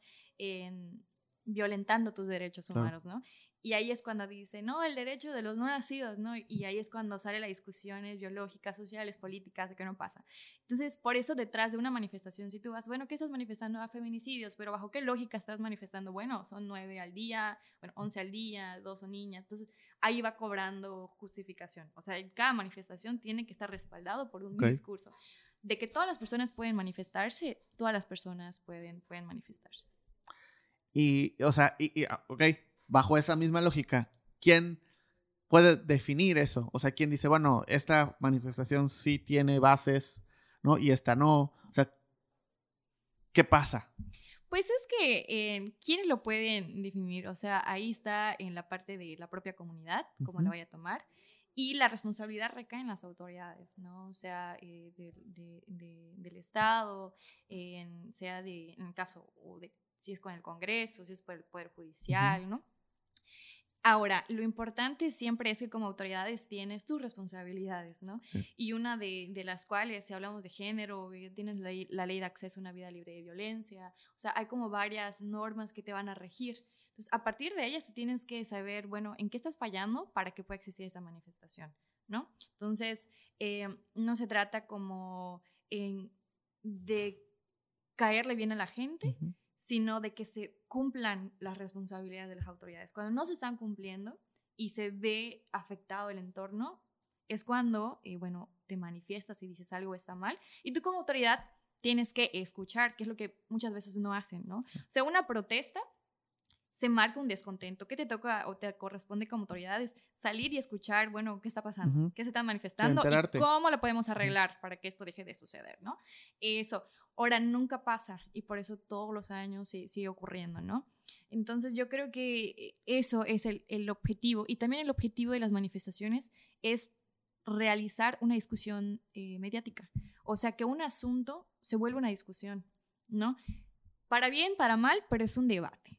violentando tus derechos humanos, ¿no? Y ahí es cuando dice, no, el derecho de los no nacidos, ¿no? Y ahí es cuando sale las discusiones biológicas, sociales, políticas, de qué no pasa. Entonces, por eso detrás de una manifestación, si tú vas, bueno, ¿qué estás manifestando a feminicidios? Pero ¿bajo qué lógica estás manifestando? Bueno, son nueve al día, bueno, once al día, dos son niñas. Entonces, ahí va cobrando justificación. O sea, cada manifestación tiene que estar respaldado por un discurso. De que todas las personas pueden manifestarse, todas las personas pueden, pueden manifestarse. Y, o sea, y, y ah, ok, bajo esa misma lógica, ¿quién puede definir eso? O sea, ¿quién dice, bueno, esta manifestación sí tiene bases, ¿no? Y esta no. O sea, ¿qué pasa? Pues es que, eh, ¿quiénes lo pueden definir? O sea, ahí está en la parte de la propia comunidad, cómo la vaya a tomar. Y la responsabilidad recae en las autoridades, ¿no? O sea, eh, del Estado, sea de, en el caso, o de, si es con el Congreso, si es por el Poder Judicial, ¿no? Ahora, lo importante siempre es que como autoridades tienes tus responsabilidades, ¿no? Y una de, las cuales, si hablamos de género, eh, tienes la, ley de acceso a una vida libre de violencia, o sea, hay como varias normas que te van a regir. Entonces, a partir de ellas tú tienes que saber, bueno, en qué estás fallando para que pueda existir esta manifestación, ¿no? Entonces, eh, no se trata como de caerle bien a la gente, sino de que se cumplan las responsabilidades de las autoridades. Cuando no se están cumpliendo y se ve afectado el entorno, es cuando, eh, bueno, te manifiestas y dices algo está mal. Y tú como autoridad tienes que escuchar, que es lo que muchas veces no hacen, ¿no? O sea, una protesta se marca un descontento. ¿Qué te toca o te corresponde como autoridades? Salir y escuchar, bueno, ¿qué está pasando? ¿Qué se está manifestando? ¿Y cómo lo podemos arreglar para que esto deje de suceder, ¿no? Eso. Ahora, nunca pasa y por eso todos los años sigue ocurriendo, ¿no? Entonces, yo creo que eso es el, el objetivo. Y también el objetivo de las manifestaciones es realizar una discusión eh, mediática. O sea, que un asunto se vuelva una discusión, ¿no? Para bien, para mal, pero es un debate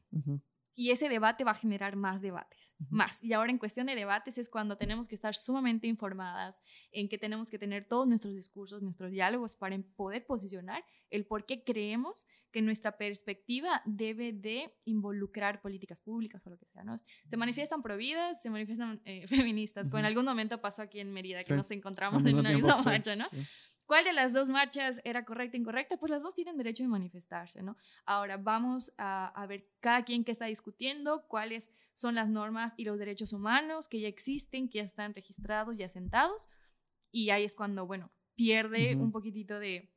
y ese debate va a generar más debates, más. Y ahora en cuestión de debates es cuando tenemos que estar sumamente informadas, en que tenemos que tener todos nuestros discursos, nuestros diálogos para poder posicionar el por qué creemos que nuestra perspectiva debe de involucrar políticas públicas o lo que sea. ¿no? Se manifiestan providas, se manifiestan eh, feministas, como en algún momento pasó aquí en Mérida, que nos encontramos en una misma marcha, ¿no? ¿Cuál de las dos marchas era correcta o incorrecta? Pues las dos tienen derecho de manifestarse, ¿no? Ahora vamos a, ver cada quien que está discutiendo, cuáles son las normas y los derechos humanos que ya existen, que ya están registrados y asentados. Y ahí es cuando, bueno, pierde un poquitito de,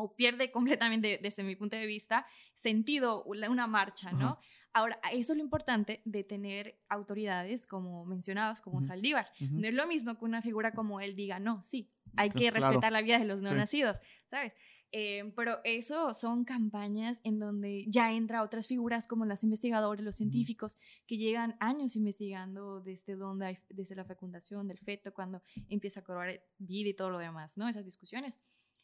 o pierde completamente, desde mi punto de vista, sentido una marcha, ¿no? Ahora, eso es lo importante de tener autoridades como mencionados, como Saldívar. No es lo mismo que una figura como él diga, no, sí, hay que respetar la vida de los no nacidos, ¿sabes? Eh, pero eso son campañas en donde ya entra otras figuras como las investigadoras, los científicos, que llegan años investigando desde donde hay, desde la fecundación del feto, cuando empieza a cobrar vida y todo lo demás, ¿no? Esas discusiones.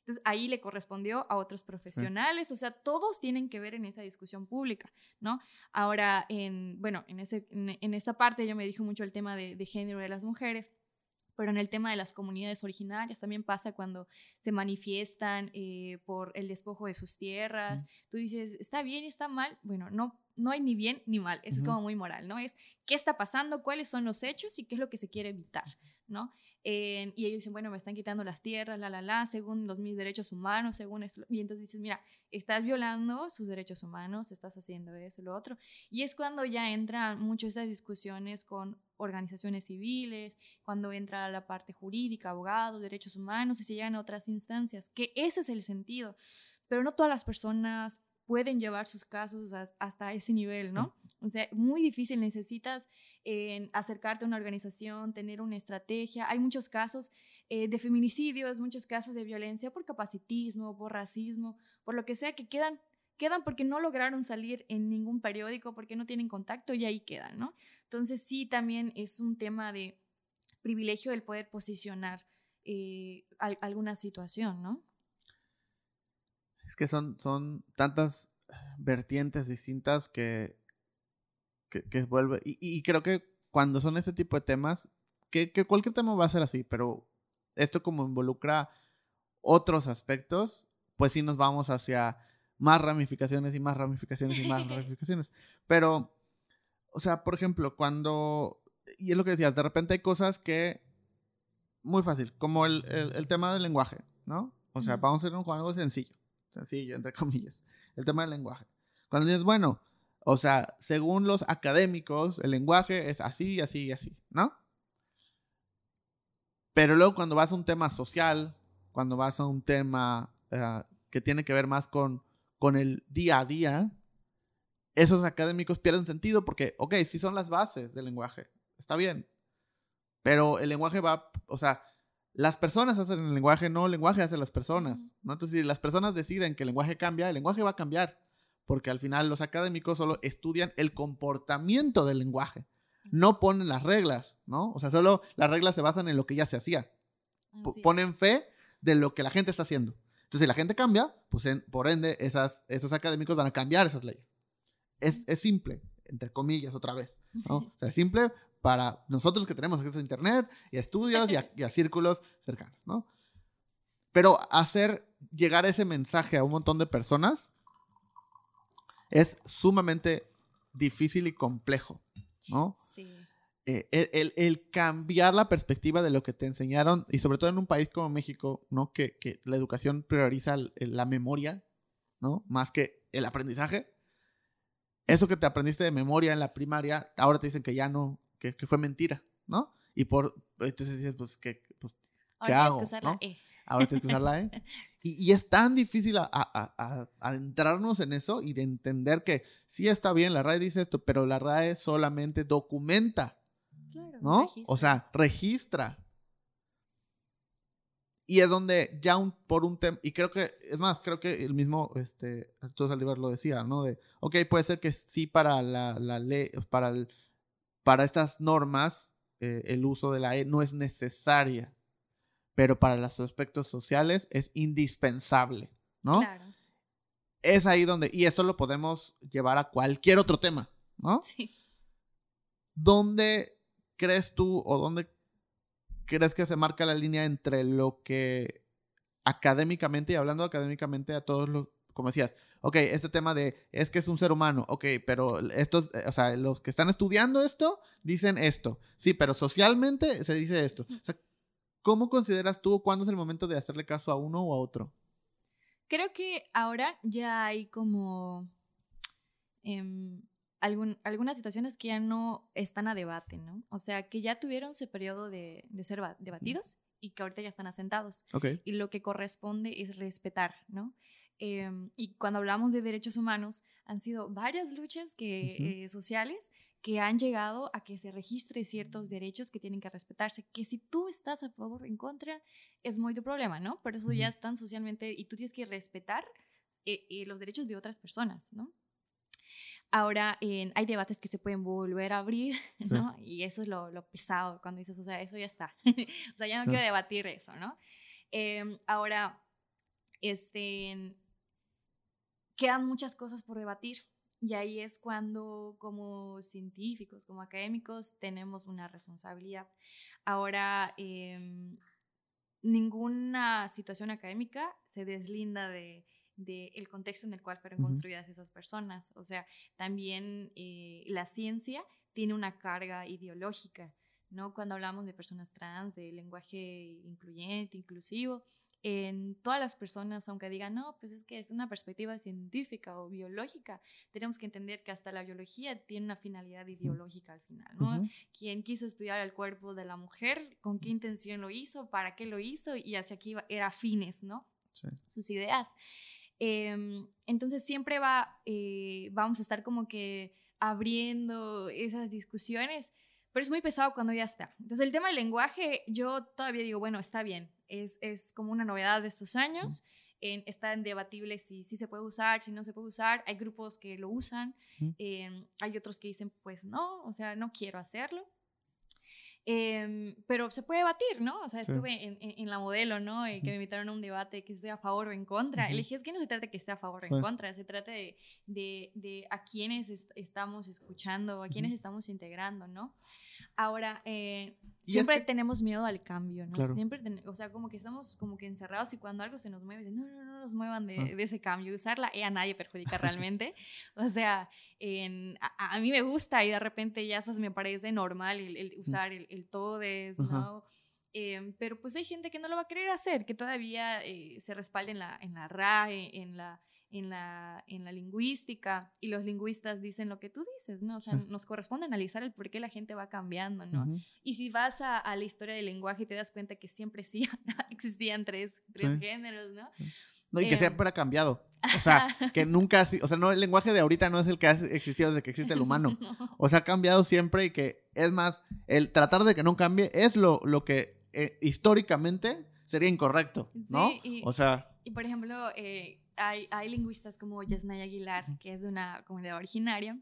Entonces ahí le correspondió a otros profesionales, o sea, todos tienen que ver en esa discusión pública, ¿no? Ahora, en, bueno, en, ese, en, esta parte yo me dijo mucho el tema de, de género de las mujeres pero en el tema de las comunidades originarias también pasa cuando se manifiestan eh, por el despojo de sus tierras. Tú dices, está bien está mal. Bueno, no, no hay ni bien ni mal. Eso es como muy moral, ¿no? Es qué está pasando, cuáles son los hechos y qué es lo que se quiere evitar, ¿no? Y ellos dicen, bueno, me están quitando las tierras, la, la, la, según los mis derechos humanos, según eso. Y entonces dices, mira, estás violando sus derechos humanos, estás haciendo eso, lo otro. Y es cuando ya entran muchas estas discusiones con organizaciones civiles, cuando entra la parte jurídica, abogados, derechos humanos, y se llegan a otras instancias, que ese es el sentido. Pero no todas las personas pueden llevar sus casos hasta ese nivel, ¿no? O sea, muy difícil. Necesitas eh, acercarte a una organización, tener una estrategia. Hay muchos casos eh, de feminicidios, muchos casos de violencia por capacitismo, por racismo, por lo que sea, que quedan quedan porque no lograron salir en ningún periódico, porque no tienen contacto y ahí quedan, ¿no? Entonces sí, también es un tema de privilegio el poder posicionar eh, alguna situación, ¿no? Es que son, son tantas vertientes distintas que, que, vuelve. Y, creo que cuando son este tipo de temas, que, que, cualquier tema va a ser así, pero esto como involucra otros aspectos, pues sí nos vamos hacia más ramificaciones y más ramificaciones y más ramificaciones. Pero, o sea, por ejemplo, cuando, y es lo que decías, de repente hay cosas que, muy fácil, como el, el, tema del lenguaje, ¿no? O sea, vamos a hacer un juego sencillo, sencillo, entre comillas, el tema del lenguaje. Cuando dices, bueno, o sea, según los académicos, el lenguaje es así, así y así, ¿no? Pero luego cuando vas a un tema social, cuando vas a un tema eh, que tiene que ver más con con el día a día, esos académicos pierden sentido porque, ok, sí son las bases del lenguaje, está bien, pero el lenguaje va, o sea, las personas hacen el lenguaje, no el lenguaje hace las personas, ¿no? Entonces, si las personas deciden que el lenguaje cambia, el lenguaje va a cambiar, porque al final los académicos solo estudian el comportamiento del lenguaje, no ponen las reglas, ¿no? O sea, solo las reglas se basan en lo que ya se hacía. ponen fe de lo que la gente está haciendo. Entonces, si la gente cambia, pues por ende, esas, esos académicos van a cambiar esas leyes. Es, es, simple, entre comillas, otra vez. ¿no? O sea, es simple para nosotros que tenemos acceso a Internet y a estudios y a, círculos cercanos, ¿no? Pero hacer llegar ese mensaje a un montón de personas es sumamente difícil y complejo, ¿no? Sí. Eh, el, cambiar la perspectiva de lo que te enseñaron, y sobre todo en un país como México, ¿no? Que, la educación prioriza la memoria, ¿no? Más que el aprendizaje. Eso que te aprendiste de memoria en la primaria, ahora te dicen que ya no, que, fue mentira, ¿no? Y por, entonces dices, pues, ¿qué, pues, ¿qué hago? Que usar la e. Ahora tienes que usar la E. Y, es tan difícil adentrarnos en eso y de entender que sí está bien, la RAE dice esto, pero la RAE solamente documenta ¿no? O sea, registra. Y es donde ya un, por un tema, y creo que, es más, creo que el mismo este, Arturo Salivar lo decía, ¿no? De, ok, puede ser que sí para la, ley, para, para estas normas, eh, el uso de la E no es necesaria, pero para los aspectos sociales es indispensable, ¿no? Claro. Es ahí donde, y esto lo podemos llevar a cualquier otro tema, ¿no? Sí. Donde crees tú o dónde crees que se marca la línea entre lo que académicamente, y hablando académicamente a todos los, como decías, ok, este tema de es que es un ser humano, ok, pero estos, o sea, los que están estudiando esto dicen esto, sí, pero socialmente se dice esto. O sea, ¿cómo consideras tú cuándo es el momento de hacerle caso a uno o a otro? Creo que ahora ya hay como... Em, algunas situaciones que ya no están a debate, ¿no? O sea, que ya tuvieron ese periodo de, ser debatidos y que ahorita ya están asentados. Y lo que corresponde es respetar, ¿no? Em, y cuando hablamos de derechos humanos, han sido varias luchas que, eh, sociales que han llegado a que se registre ciertos derechos que tienen que respetarse, que si tú estás a favor o en contra, es muy tu problema, ¿no? Pero eso ya están socialmente y tú tienes que respetar eh, eh, los derechos de otras personas, ¿no? Ahora hay debates que se pueden volver a abrir, ¿no? Y eso es lo, lo, pesado cuando dices, o sea, eso ya está. o sea, ya no quiero debatir eso, ¿no? Em, ahora, este, quedan muchas cosas por debatir. Y ahí es cuando como científicos, como académicos, tenemos una responsabilidad. Ahora, eh, ninguna situación académica se deslinda de, del contexto en el cual fueron construidas esas personas. O sea, también eh, la ciencia tiene una carga ideológica, ¿no? Cuando hablamos de personas trans, de lenguaje incluyente, inclusivo, en todas las personas, aunque digan, no, pues es que es una perspectiva científica o biológica, tenemos que entender que hasta la biología tiene una finalidad ideológica al final, ¿no? Quien quiso estudiar el cuerpo de la mujer, con qué intención lo hizo, para qué lo hizo y hacia aquí era fines, ¿no? Sus ideas. Em, entonces siempre va, eh, vamos a estar como que abriendo esas discusiones, pero es muy pesado cuando ya está. Entonces el tema del lenguaje, yo todavía digo, bueno, está bien, es, es como una novedad de estos años. En, está en debatible si, si se puede usar, si no se puede usar. Hay grupos que lo usan, em, hay otros que dicen, pues no, o sea, no quiero hacerlo. Em, pero se puede debatir, ¿no? O sea, estuve en, en, la modelo, ¿no? Y que me invitaron a un debate que esté a favor o en contra. Uh es que no se trata de que esté a favor o en contra, se trata de, de, de a quienes estamos escuchando, a quienes estamos integrando, ¿no? Ahora, eh, siempre tenemos miedo al cambio, ¿no? Siempre, o sea, como que estamos como que encerrados y cuando algo se nos mueve, no, no, no nos muevan de, de ese cambio. Usarla a nadie perjudica realmente. o sea, en, a, mí me gusta y de repente ya me parece normal el, usar el, el todes, ¿no? Em, pero pues hay gente que no lo va a querer hacer, que todavía eh, se respalda en la, en la RAE, en la en la, en la lingüística y los lingüistas dicen lo que tú dices, ¿no? O sea, nos corresponde analizar el por qué la gente va cambiando, ¿no? Y si vas a, a, la historia del lenguaje te das cuenta que siempre sí existían tres, tres géneros, ¿no? No, y que siempre ha cambiado. O sea, que nunca, o sea, no, el lenguaje de ahorita no es el que ha existido desde que existe el humano. O sea, ha cambiado siempre y que es más, el tratar de que no cambie es lo, lo que eh, históricamente sería incorrecto, ¿no? y, o sea... Y por ejemplo, eh, hay, hay lingüistas como Yasnaya Aguilar, que es de una comunidad originaria,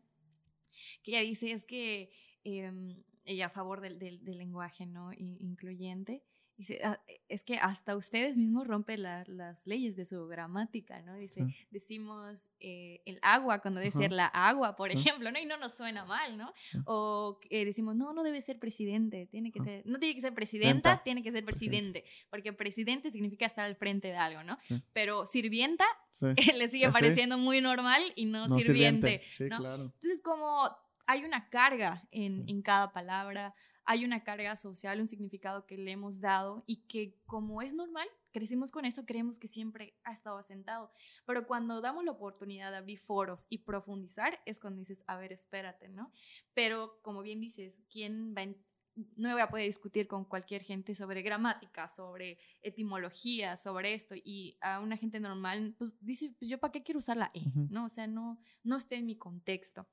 que ella dice es que em, ella a favor del, del, lenguaje ¿no? incluyente, Dice, ah, es que hasta ustedes mismos rompen las leyes de su gramática, ¿no? Dice, decimos eh, el agua cuando debe ser la agua, por ejemplo, ¿no? Y no nos suena mal, ¿no? O eh, decimos, no, no debe ser presidente, tiene que ser, no tiene que ser presidenta, tiene que ser presidente, porque presidente significa estar al frente de algo, ¿no? Pero sirvienta le sigue ah, pareciendo muy normal y no, sirviente, ¿no? Claro. Entonces, como hay una carga en, en cada palabra, hay una carga social, un significado que le hemos dado y que como es normal, crecimos con eso, creemos que siempre ha estado asentado. Pero cuando damos la oportunidad de abrir foros y profundizar, es cuando dices, a ver, espérate, ¿no? Pero como bien dices, ¿quién va a no voy a poder discutir con cualquier gente sobre gramática, sobre etimología, sobre esto, y a una gente normal, pues dice, pues yo para qué quiero usar la E, ¿no? O sea, no, no esté en mi contexto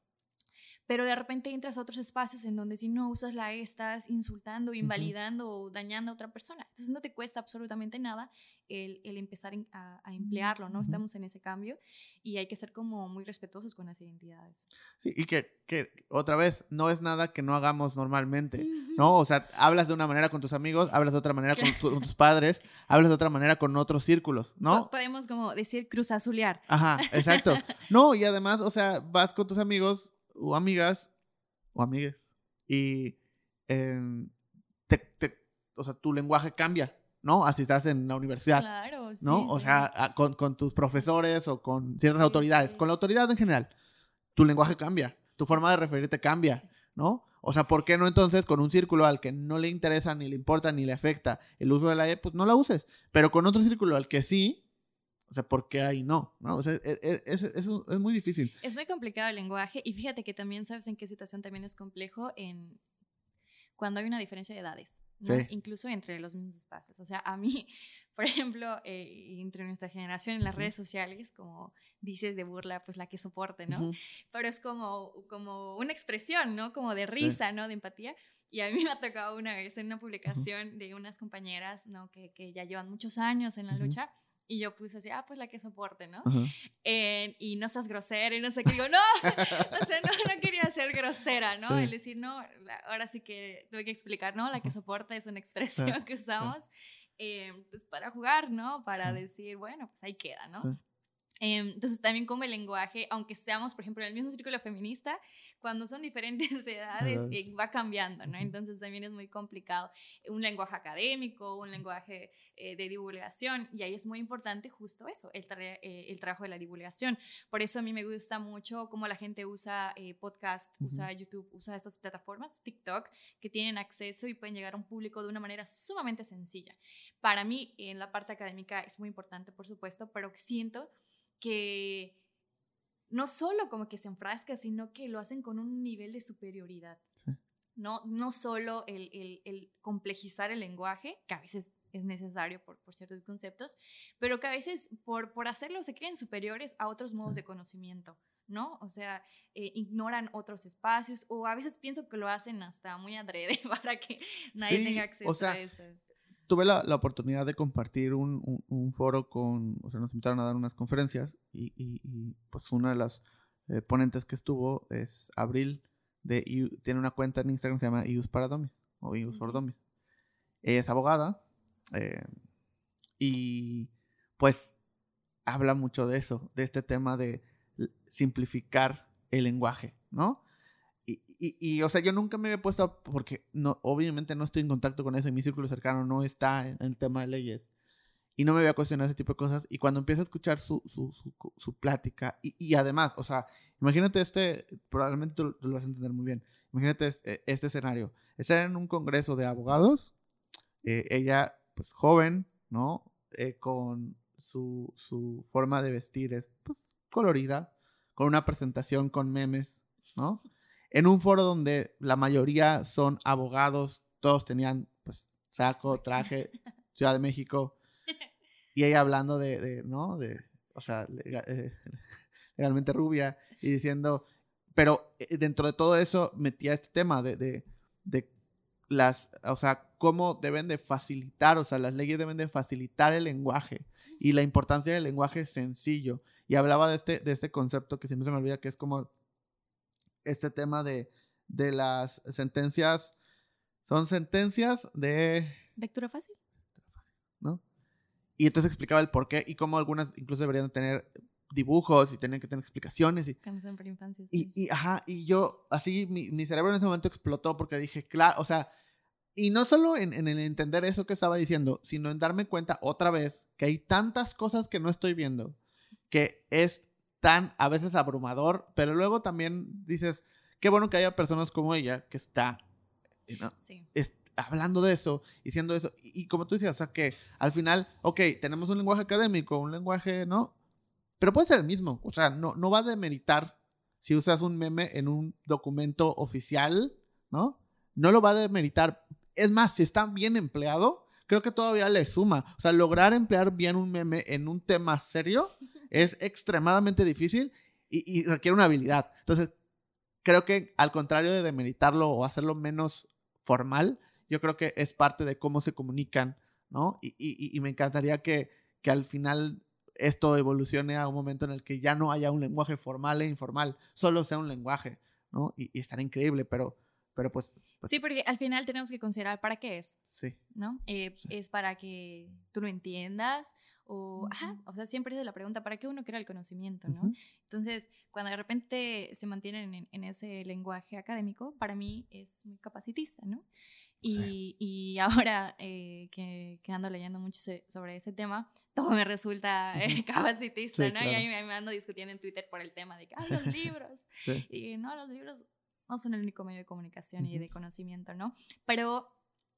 pero de repente entras a otros espacios en donde si no usas la E estás insultando, invalidando o dañando a otra persona. Entonces no te cuesta absolutamente nada el, el empezar a, emplearlo, ¿no? Estamos en ese cambio y hay que ser como muy respetuosos con las identidades. Sí, y que, que otra vez, no es nada que no hagamos normalmente, ¿no? O sea, hablas de una manera con tus amigos, hablas de otra manera con, con tus padres, hablas de otra manera con otros círculos, ¿no? Podemos como decir cruz azulear. Ajá, exacto. No, y además, o sea, vas con tus amigos o amigas o amigues y em, o sea, tu lenguaje cambia, ¿no? Así estás en la universidad. Claro, sí, ¿no? O sea, con, con, tus profesores o con ciertas autoridades, con la autoridad en general, tu lenguaje cambia, tu forma de referirte cambia, ¿no? O sea, ¿por qué no entonces con un círculo al que no le interesa, ni le importa, ni le afecta el uso de la E, pues no la uses? Pero con otro círculo al que sí, o sea, ¿por qué ahí no? ¿No? O sea, e, e, es, es, es, muy difícil. Es muy complicado el lenguaje y fíjate que también sabes en qué situación también es complejo en cuando hay una diferencia de edades. ¿no? Incluso entre los mismos espacios. O sea, a mí, por ejemplo, eh, entre nuestra generación en las redes sociales, como dices de burla, pues la que soporte, ¿no? Pero es como, como una expresión, ¿no? Como de risa, ¿no? De empatía. Y a mí me ha tocado una vez en una publicación de unas compañeras, ¿no? Que, que ya llevan muchos años en la lucha y yo puse así, ah, pues la que soporte, ¿no? y no seas grosera y no sé qué. Digo, no, o sea, no, no quería ser grosera, ¿no? El decir, no, ahora sí que tuve que explicar, ¿no? La que soporta es una expresión que usamos, eh, pues para jugar, ¿no? Para decir, bueno, pues ahí queda, ¿no? Em, entonces también como el lenguaje, aunque seamos, por ejemplo, en el mismo círculo feminista, cuando son diferentes edades eh, va cambiando, ¿no? Entonces también es muy complicado. Un lenguaje académico, un lenguaje eh, de divulgación, y ahí es muy importante justo eso, el, eh, el, trabajo de la divulgación. Por eso a mí me gusta mucho cómo la gente usa podcast, usa YouTube, usa estas plataformas, TikTok, que tienen acceso y pueden llegar a un público de una manera sumamente sencilla. Para mí, en la parte académica es muy importante, por supuesto, pero siento que no solo como que se enfrasca, sino que lo hacen con un nivel de superioridad. No, no solo el, el, el, complejizar el lenguaje, que a veces es necesario por, por, ciertos conceptos, pero que a veces por, por hacerlo se creen superiores a otros modos de conocimiento. ¿no? O sea, eh, ignoran otros espacios o a veces pienso que lo hacen hasta muy adrede para que nadie Sí, tenga o acceso sea, a eso. Tuve la, la oportunidad de compartir un, un- un foro con, o sea, nos invitaron a dar unas conferencias y, y- y, pues una de las eh, ponentes que estuvo es Abril, de, tiene una cuenta en Instagram que se llama IUS para Dummies o IUS for. Dummies. Ella es abogada eh, y pues habla mucho de eso, de este tema de simplificar el lenguaje, ¿no? Y, y- y, o sea, yo nunca me había puesto, porque no, obviamente no estoy en contacto con eso, y mi círculo cercano no está en, el tema de leyes, y no me había cuestionado ese tipo de cosas, y cuando empiezo a escuchar su, su, su, su plática, y, y además, o sea, imagínate este, probablemente tú, tú lo vas a entender muy bien, imagínate este, este escenario, estar en un congreso de abogados, eh, ella, pues joven, ¿no? Eh, con su, su forma de vestir es pues, colorida, con una presentación con memes, ¿no? En un foro donde la mayoría son abogados, todos tenían pues saco, traje, Ciudad de México, y ella hablando de, de, ¿no? De, o sea, eh, legalmente rubia, y diciendo, pero eh, dentro de todo eso metía este tema de, de, de las, o sea, cómo deben de facilitar, o sea, las leyes deben de facilitar el lenguaje y la importancia del lenguaje sencillo. Y hablaba de este, de este concepto que siempre se me olvida, que es como este tema de, de las sentencias, son sentencias de, ¿Lectura fácil? ¿no? Y entonces explicaba el por qué y cómo algunas incluso deberían de tener dibujos y tenían que tener explicaciones y, para infancia. y, sí. y, ajá, y yo, así, mi, mi cerebro en ese momento explotó porque dije, claro, o sea, y no solo en, en el entender eso que estaba diciendo, sino en darme cuenta otra vez que hay tantas cosas que no estoy viendo, que es tan a veces abrumador, pero luego también dices, qué bueno que haya personas como ella que está. Sí. es- hablando de eso, diciendo eso, y, y como tú decías, o sea, que al final, ok, tenemos un lenguaje académico, un lenguaje, ¿no? Pero puede ser el mismo, o sea, no, no va a demeritar si usas un meme en un documento oficial, ¿no? No lo va a demeritar. Es más, si está bien empleado, creo que todavía le suma. O sea, lograr emplear bien un meme en un tema serio es extremadamente difícil y, y requiere una habilidad. Entonces, creo que al contrario de demeritarlo o hacerlo menos formal, yo creo que es parte de cómo se comunican, ¿no? Y, y- y me encantaría que, que al final esto evolucione a un momento en el que ya no haya un lenguaje formal e informal, solo sea un lenguaje, ¿no? Y, y estará increíble, pero, pero pues, pues Sí, porque al final tenemos que considerar para qué es, sí. ¿no? Eh, Sí. Es para que tú lo entiendas o, ajá, Ujú. o sea, siempre es la pregunta, ¿para qué uno crea el conocimiento, no? Ujú. Entonces, cuando de repente se mantienen en, en ese lenguaje académico, para mí es muy capacitista, ¿no? Y, Sí. y ahora eh, que, que ando leyendo mucho sobre ese tema, todo me resulta eh, capacitista, Sí, ¿no? Y claro. ahí me ando discutiendo en Twitter por el tema de que, ay, los libros. Sí. Y no, los libros no son el único medio de comunicación y Ujú. de conocimiento, ¿no? Pero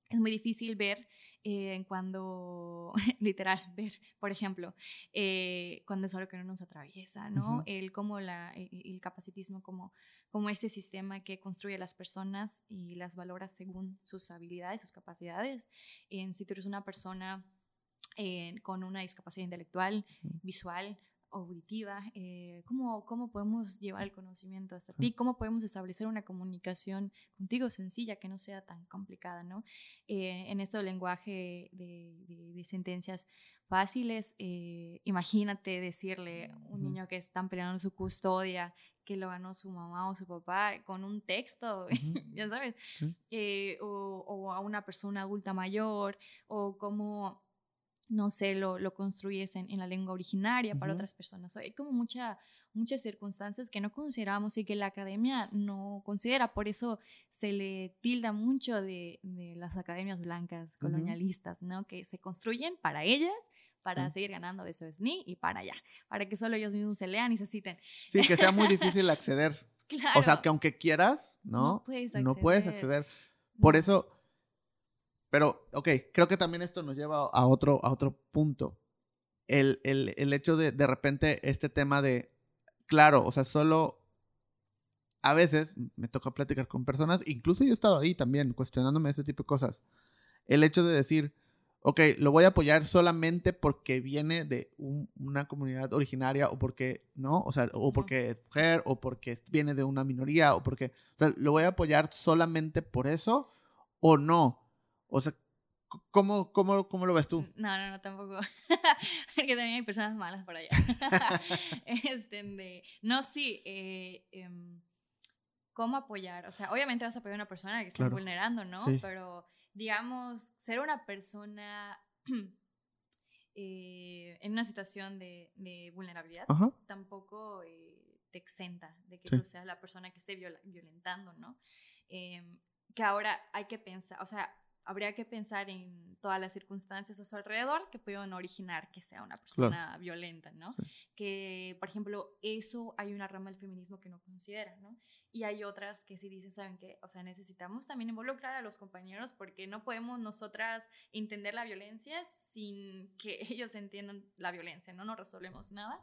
es muy difícil ver eh, cuando, literal, ver, por ejemplo, eh, cuando es algo que no nos atraviesa, ¿no? Ujú. El cómo la, el, el capacitismo como, como este sistema que construye a las personas y las valora según sus habilidades, sus capacidades. En si tú eres una persona eh, con una discapacidad intelectual, visual, auditiva, eh, ¿cómo, ¿cómo podemos llevar el conocimiento hasta Sí. ti? ¿Cómo podemos establecer una comunicación contigo sencilla que no sea tan complicada, ¿no? Eh, en este lenguaje de, de- de sentencias fáciles, eh, imagínate decirle a un niño que están peleando su custodia, que lo ganó su mamá o su papá, con un texto, Ujú. ya sabes, Sí. eh, o, o a una persona adulta mayor, o cómo, no sé, lo, lo construyes en, en la lengua originaria para otras personas. Hay como mucha, muchas circunstancias que no consideramos y que la academia no considera. Por eso se le tilda mucho de, de las academias blancas, colonialistas, ¿no? Que se construyen para ellas, para Sí. seguir ganando de su SNI y para allá, para que solo ellos mismos se lean y se citen. Sí, que sea muy difícil acceder. Claro. O sea, que aunque quieras, ¿no? No puedes No puedes acceder. Por No. eso, pero, ok, creo que también esto nos lleva a otro, a otro punto. El, el- el hecho de, de repente, este tema de, claro, o sea, solo a veces me toca platicar con personas, incluso yo he estado ahí también, cuestionándome ese tipo de cosas. El hecho de decir, ok, lo voy a apoyar solamente porque viene de un- una comunidad originaria o porque, ¿no? O sea, o porque es mujer o porque viene de una minoría o porque, o sea, lo voy a apoyar solamente por eso o no. O sea, ¿cómo, cómo, cómo lo ves tú? No, no, no, tampoco. Porque también hay personas malas por allá. este, de, no, sí. eh, em, ¿Cómo apoyar? O sea, obviamente vas a apoyar a una persona que está Claro. vulnerando, ¿no? Sí. Pero, digamos, ser una persona eh, en una situación de, de vulnerabilidad Ajá. tampoco eh, te exenta de que Sí. tú seas la persona que esté viola- violentando, ¿no? Em, que ahora hay que pensar, o sea, habría que pensar en todas las circunstancias a su alrededor que puedan originar que sea una persona violenta, ¿no? Sí. Que, por ejemplo, eso hay una rama del feminismo que no considera, ¿no? Y hay otras que sí dicen, ¿saben qué? O sea, necesitamos también involucrar a los compañeros porque no podemos nosotras entender la violencia sin que ellos entiendan la violencia, ¿no? No resolvemos nada.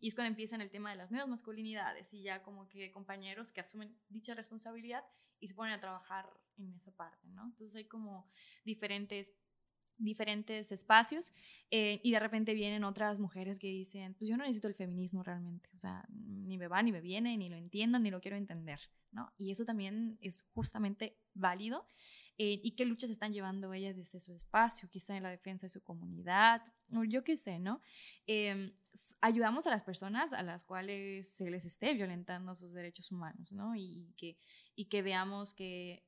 Y es cuando empiezan el tema de las nuevas masculinidades y ya como que compañeros que asumen dicha responsabilidad y se ponen a trabajar en esa parte, ¿no? Entonces hay como diferentes diferentes espacios eh, y de repente vienen otras mujeres que dicen, pues yo no necesito el feminismo realmente, o sea, ni me va, ni me viene, ni lo entiendo, ni lo quiero entender, ¿no? Y eso también es justamente válido eh, y qué luchas están llevando ellas desde su espacio, quizá en la defensa de su comunidad, o yo qué sé, ¿no? Eh, ayudamos a las personas a las cuales se les esté violentando sus derechos humanos, ¿no? Y que, y que veamos que...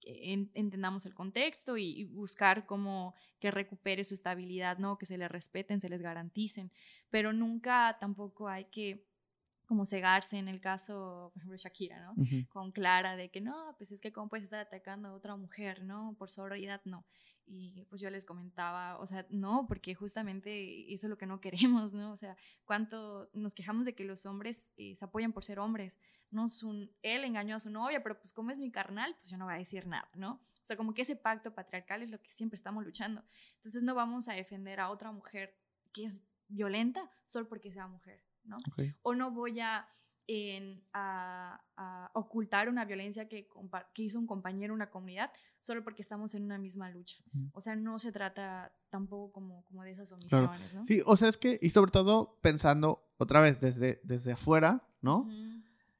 que en- entendamos el contexto y, y buscar cómo que recupere su estabilidad, ¿no? Que se les respeten, se les garanticen, pero nunca tampoco hay que como cegarse en el caso, por ejemplo, Shakira, ¿no? Ujú. con Clara de que no, pues es que cómo puedes estar atacando a otra mujer, ¿no? Por sororidad, no. Y pues yo les comentaba, o sea, no, porque justamente eso es lo que no queremos, ¿no? O sea, cuánto nos quejamos de que los hombres eh, se apoyan por ser hombres, ¿no? Su, él engañó a su novia, pero pues como es mi carnal, pues yo no voy a decir nada, ¿no? O sea, como que ese pacto patriarcal es lo que siempre estamos luchando. Entonces no vamos a defender a otra mujer que es violenta solo porque sea mujer, ¿no? Ok. o no voy a, en- a- a ocultar una violencia que, que hizo un compañero en una comunidad solo porque estamos en una misma lucha. O sea, no se trata tampoco como, como de esas Claro. omisiones, ¿no? Sí, o sea, es que, y sobre todo pensando otra vez desde, desde afuera, ¿no?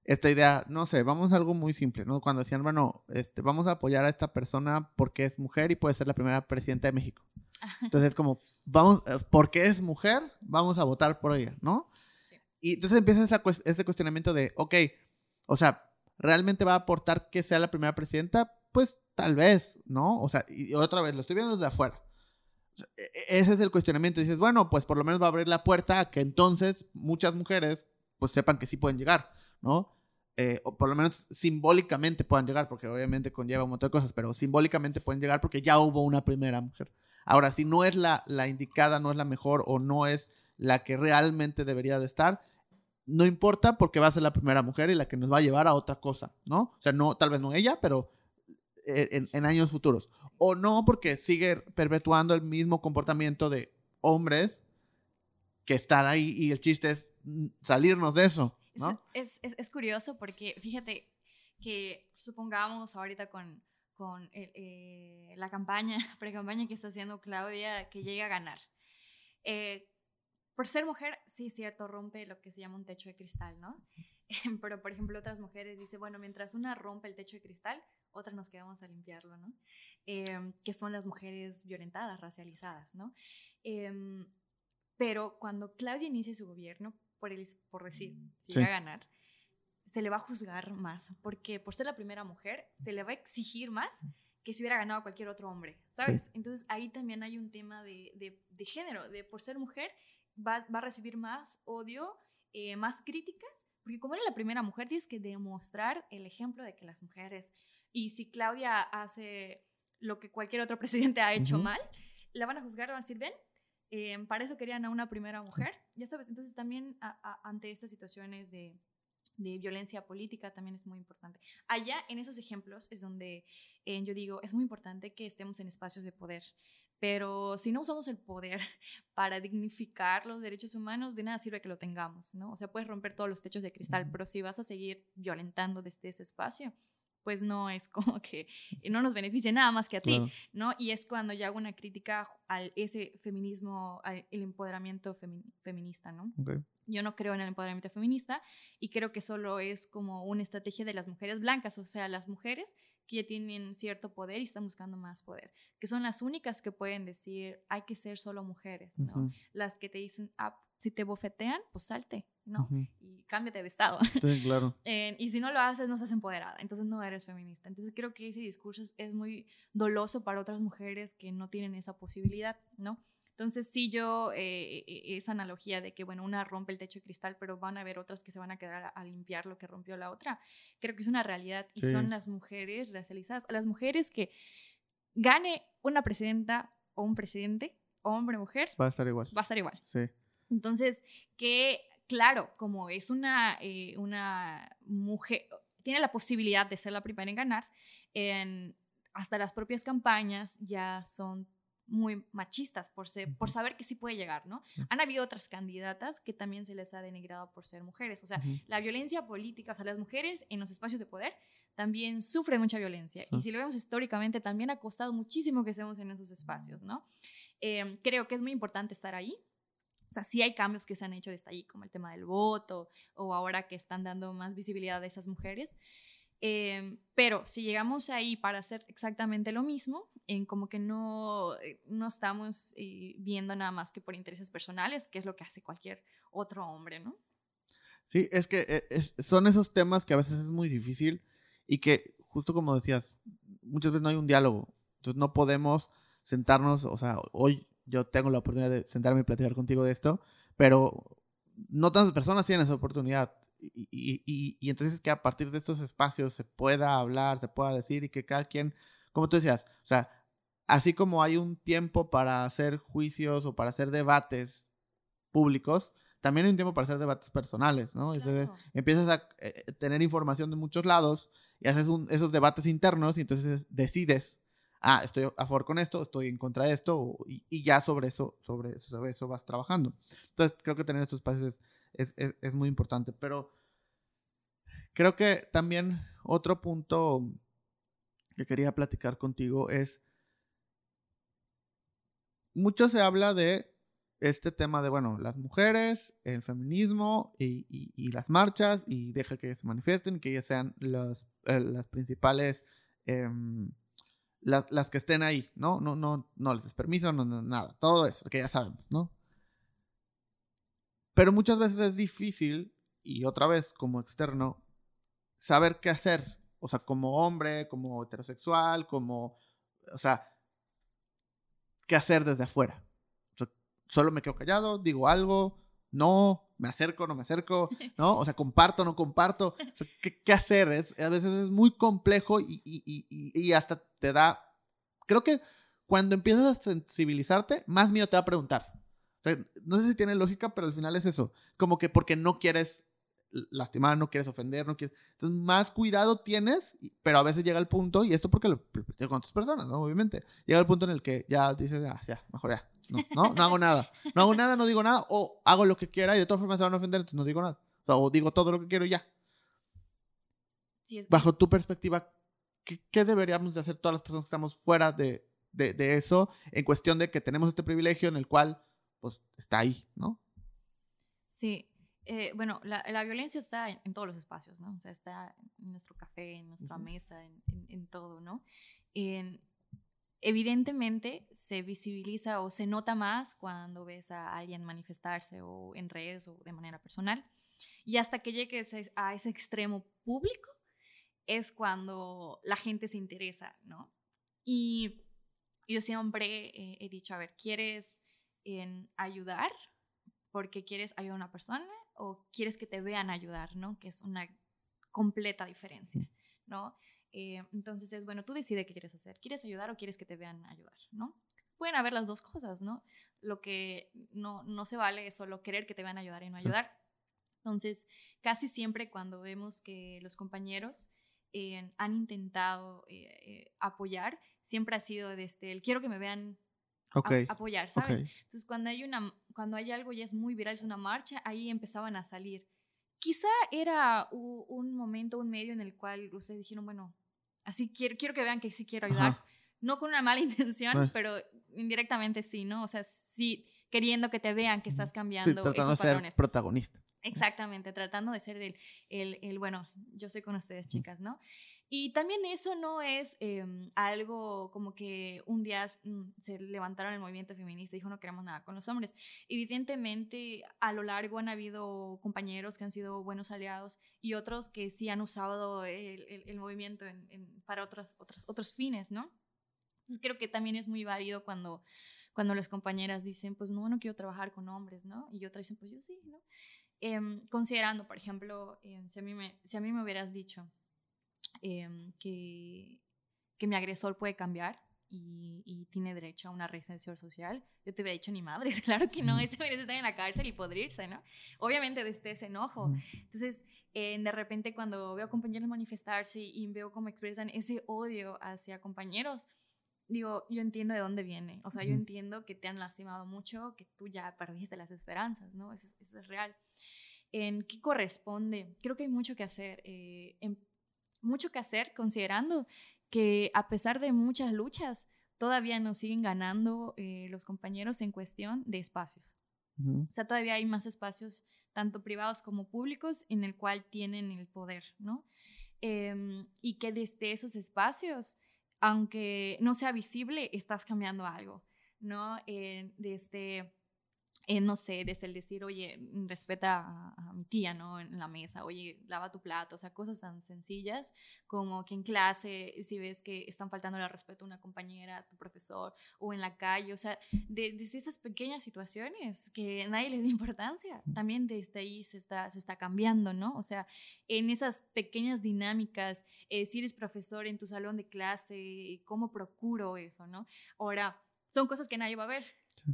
Esta idea, no sé, vamos a algo muy simple, ¿no? Cuando decían, bueno, este, vamos a apoyar a esta persona porque es mujer y puede ser la primera presidenta de México. Entonces, como, vamos, eh, porque es mujer, vamos a votar por ella, ¿no? Sí. Y entonces empieza esa ese cuestionamiento de, ok, o sea, ¿realmente va a aportar que sea la primera presidenta? Pues tal vez, ¿no? O sea, y otra vez, lo estoy viendo desde afuera. E- e- ese es el cuestionamiento. Dices, bueno, pues por lo menos va a abrir la puerta a que entonces muchas mujeres pues sepan que sí pueden llegar, ¿no? Eh, o por lo menos simbólicamente puedan llegar, porque obviamente conlleva un montón de cosas, pero simbólicamente pueden llegar porque ya hubo una primera mujer. Ahora, si no es la, la indicada, no es la mejor o no es la que realmente debería de estar, no importa porque va a ser la primera mujer y la que nos va a llevar a otra cosa, ¿no? O sea, no, tal vez no ella, pero en, en años futuros. O no porque sigue perpetuando el mismo comportamiento de hombres que están ahí y el chiste es mm, salirnos de eso, Es, ¿no? es, es- es curioso porque fíjate que supongamos ahorita con, con el- eh, la campaña, pre-campaña que está haciendo Claudia, que llega a ganar. Eh, por ser mujer, sí cierto, rompe lo que se llama un techo de cristal, ¿no? Pero, por ejemplo, otras mujeres dicen, bueno, mientras una rompe el techo de cristal, otras nos quedamos a limpiarlo, ¿no? Eh, que son las mujeres violentadas, racializadas, ¿no? Em, pero cuando Claudia inicie su gobierno, por, el, por decir, si Sí. llega a ganar, se le va a juzgar más, porque por ser la primera mujer, se le va a exigir más que si hubiera ganado cualquier otro hombre, ¿sabes? Entonces ahí también hay un tema de, de- de género, de por ser mujer, va, va a recibir más odio, eh, más críticas, porque como eres la primera mujer, tienes que demostrar el ejemplo de que las mujeres, y si Claudia hace lo que cualquier otro presidente ha hecho Ujú. mal, la van a juzgar, van a decir, ven, eh, para eso querían a una primera mujer, ya sabes, entonces también a- a- ante estas situaciones de, de violencia política también es muy importante. Allá en esos ejemplos es donde eh, yo digo, es muy importante que estemos en espacios de poder, pero si no usamos el poder para dignificar los derechos humanos, de nada sirve que lo tengamos, ¿no? O sea, puedes romper todos los techos de cristal, pero si vas a seguir violentando desde ese espacio, pues no es como que no nos beneficie nada más que a ti. ¿no? Y es cuando yo hago una crítica al ese feminismo, al el empoderamiento femi- feminista, ¿no? Yo no creo en el empoderamiento feminista y creo que solo es como una estrategia de las mujeres blancas, o sea, las mujeres que ya tienen cierto poder y están buscando más poder, que son las únicas que pueden decir, hay que ser solo mujeres, ¿no? Las que te dicen, ah, si te bofetean, pues salte, ¿no? ujú. Y cámbiate de estado. Sí, claro. Eh, y si no lo haces, no estás empoderada, entonces no eres feminista. Entonces creo que ese discurso es, es muy doloso para otras mujeres que no tienen esa posibilidad, ¿no? Entonces sí yo, eh, eh, esa analogía de que, bueno, una rompe el techo de cristal, pero van a haber otras que se van a quedar a, a limpiar lo que rompió la otra, creo que es una realidad y Sí. son las mujeres racializadas, las mujeres que gane una presidenta o un presidente, hombre mujer, Va a estar igual. va a estar igual. Sí. Entonces, que claro, como es una, eh, una mujer, tiene la posibilidad de ser la primera en ganar, en, hasta las propias campañas ya son muy machistas por, ser, por Ujú. saber que sí puede llegar, ¿no? Han habido otras candidatas que también se les ha denigrado por ser mujeres. O sea, la violencia política, o sea, las mujeres en los espacios de poder también sufren mucha violencia. Y si lo vemos históricamente, también ha costado muchísimo que estemos en esos espacios, ¿no? Eh, creo que es muy importante estar ahí. O sea, sí hay cambios que se han hecho desde ahí, como el tema del voto, o ahora que están dando más visibilidad a esas mujeres. Eh, pero si llegamos ahí para hacer exactamente lo mismo, en como que no, eh, no estamos eh, viendo nada más que por intereses personales, que es lo que hace cualquier otro hombre, ¿no? Sí, es que eh, es- son esos temas que a veces es muy difícil y que, justo como decías, muchas veces no hay un diálogo. Entonces no podemos sentarnos, o sea, hoy yo tengo la oportunidad de sentarme y platicar contigo de esto, pero no tantas personas tienen esa oportunidad. Y, y- y- y entonces que a partir de estos espacios se pueda hablar, se pueda decir y que cada quien, como tú decías, o sea, así como hay un tiempo para hacer juicios o para hacer debates públicos, también hay un tiempo para hacer debates personales, ¿no? Entonces Claro. empiezas a eh, tener información de muchos lados y haces un- esos debates internos y entonces decides, ah, estoy a favor con esto, estoy en contra de esto y, ya sobre eso, sobre, eso vas trabajando. Entonces creo que tener estos espacios es, es, muy importante, pero creo que también otro punto que quería platicar contigo es, mucho se habla de este tema de, bueno, las mujeres, el feminismo y, y- las marchas y deja que se manifiesten que ellas sean las, eh, las principales, em, las, las que estén ahí, ¿no? No, no, no les des permiso, no, nada, todo eso que ya sabemos, ¿no? Pero muchas veces es difícil, y otra vez como externo, saber qué hacer, o sea, como hombre, como heterosexual, como, o sea, qué hacer desde afuera. Solo me quedo callado, digo algo, no, me acerco, no me acerco, ¿no? O sea, comparto, no comparto. O sea, ¿qué, qué hacer? Es, a veces es muy complejo y, y- y- y- hasta te da... Creo que cuando empiezas a sensibilizarte, más miedo te va a preguntar. O sea, no sé si tiene lógica, pero al final es eso. Como que porque no quieres lastimar, no quieres ofender, no quieres... Entonces, más cuidado tienes, pero a veces llega el punto, y esto porque lo platico con otras personas, ¿no? Obviamente. Llega el punto en el que ya dices, ya, ya, mejor ya. No, no, no hago nada. No hago nada, no digo nada, o hago lo que quiera y de todas formas se van a ofender, entonces no digo nada. O sea, o digo todo lo que quiero y ya. Sí, es Bajo tu perspectiva, ¿qué, qué deberíamos de hacer todas las personas que estamos fuera de, de, de eso en cuestión de que tenemos este privilegio en el cual, pues, está ahí, ¿no? Sí, eh, bueno, la, la violencia está en, en todos los espacios, ¿no? O sea, está en nuestro café, en nuestra mesa, en, en- en todo, ¿no? En- evidentemente se visibiliza o se nota más cuando ves a alguien manifestarse o en redes o de manera personal. Y hasta que llegues a- a ese extremo público es cuando la gente se interesa, ¿no? Y yo siempre eh, he dicho, a ver, ¿quieres en ayudar porque quieres ayudar a una persona o quieres que te vean ayudar, ¿no? Que es una completa diferencia, ¿no? Eh, entonces es, bueno, tú decides qué quieres hacer. ¿Quieres ayudar o quieres que te vean ayudar, ¿no? Pueden haber las dos cosas, ¿no? Lo que no, no se vale es solo querer que te vean ayudar y no Sí. ayudar. Entonces, casi siempre cuando vemos que los compañeros eh, han intentado eh, eh, apoyar, siempre ha sido desde el quiero que me vean a- Ok. apoyar, ¿sabes? ok. Entonces, cuando hay, una, cuando hay algo ya es muy viral, es una marcha, ahí empezaban a salir. Quizá era un momento, un medio en el cual ustedes dijeron, bueno, así quiero, quiero que vean que sí quiero ayudar. No con una mala intención, ah. pero indirectamente sí, ¿no? O sea, sí queriendo que te vean que estás cambiando. Sí, tratando de ser protagonista. Exactamente, tratando de ser el, el, el, bueno, yo estoy con ustedes, chicas, ¿no? Y también eso no es em, algo como que un día mm, se levantaron el movimiento feminista y dijo no queremos nada con los hombres. Evidentemente, a lo largo han habido compañeros que han sido buenos aliados y otros que sí han usado el, el, movimiento en, para otras, otras, otros fines, ¿no? Entonces creo que también es muy válido cuando, cuando las compañeras dicen, pues no, no quiero trabajar con hombres, ¿no? Y otras dicen, pues yo sí, ¿no? Em, considerando, por ejemplo, em, si, a mí me, si a mí me hubieras dicho em, que, que mi agresor puede cambiar y, y, tiene derecho a una residencia social, yo te hubiera dicho ni madres, claro que no, ese merece estar en la cárcel y podrirse, ¿no? Obviamente desde ese enojo. Entonces, de repente cuando veo compañeros manifestarse y veo cómo expresan ese odio hacia compañeros, digo, yo entiendo de dónde viene. O sea, yo entiendo que te han lastimado mucho, que tú ya perdiste las esperanzas, ¿no? Eso, eso es real. ¿En qué corresponde? Creo que hay mucho que hacer. Eh, mucho que hacer considerando que a pesar de muchas luchas, todavía nos siguen ganando eh, los compañeros en cuestión de espacios. O sea, todavía hay más espacios, tanto privados como públicos, en el cual tienen el poder, ¿no? Em, y que desde esos espacios aunque no sea visible, estás cambiando algo, ¿no? Eh, desde, eh, no sé, desde el decir, oye, respeta a, mi tía, ¿no? En la mesa, oye, lava tu plato, o sea, cosas tan sencillas como que en clase, si ves que están faltando el respeto a una compañera, a tu profesor, o en la calle, o sea, desde esas pequeñas situaciones que nadie les da importancia, también desde ahí se está, se está cambiando, ¿no? O sea, en esas pequeñas dinámicas, eh, si eres profesor en tu salón de clase, ¿cómo procuro eso, no? Ahora, son cosas que nadie va a ver,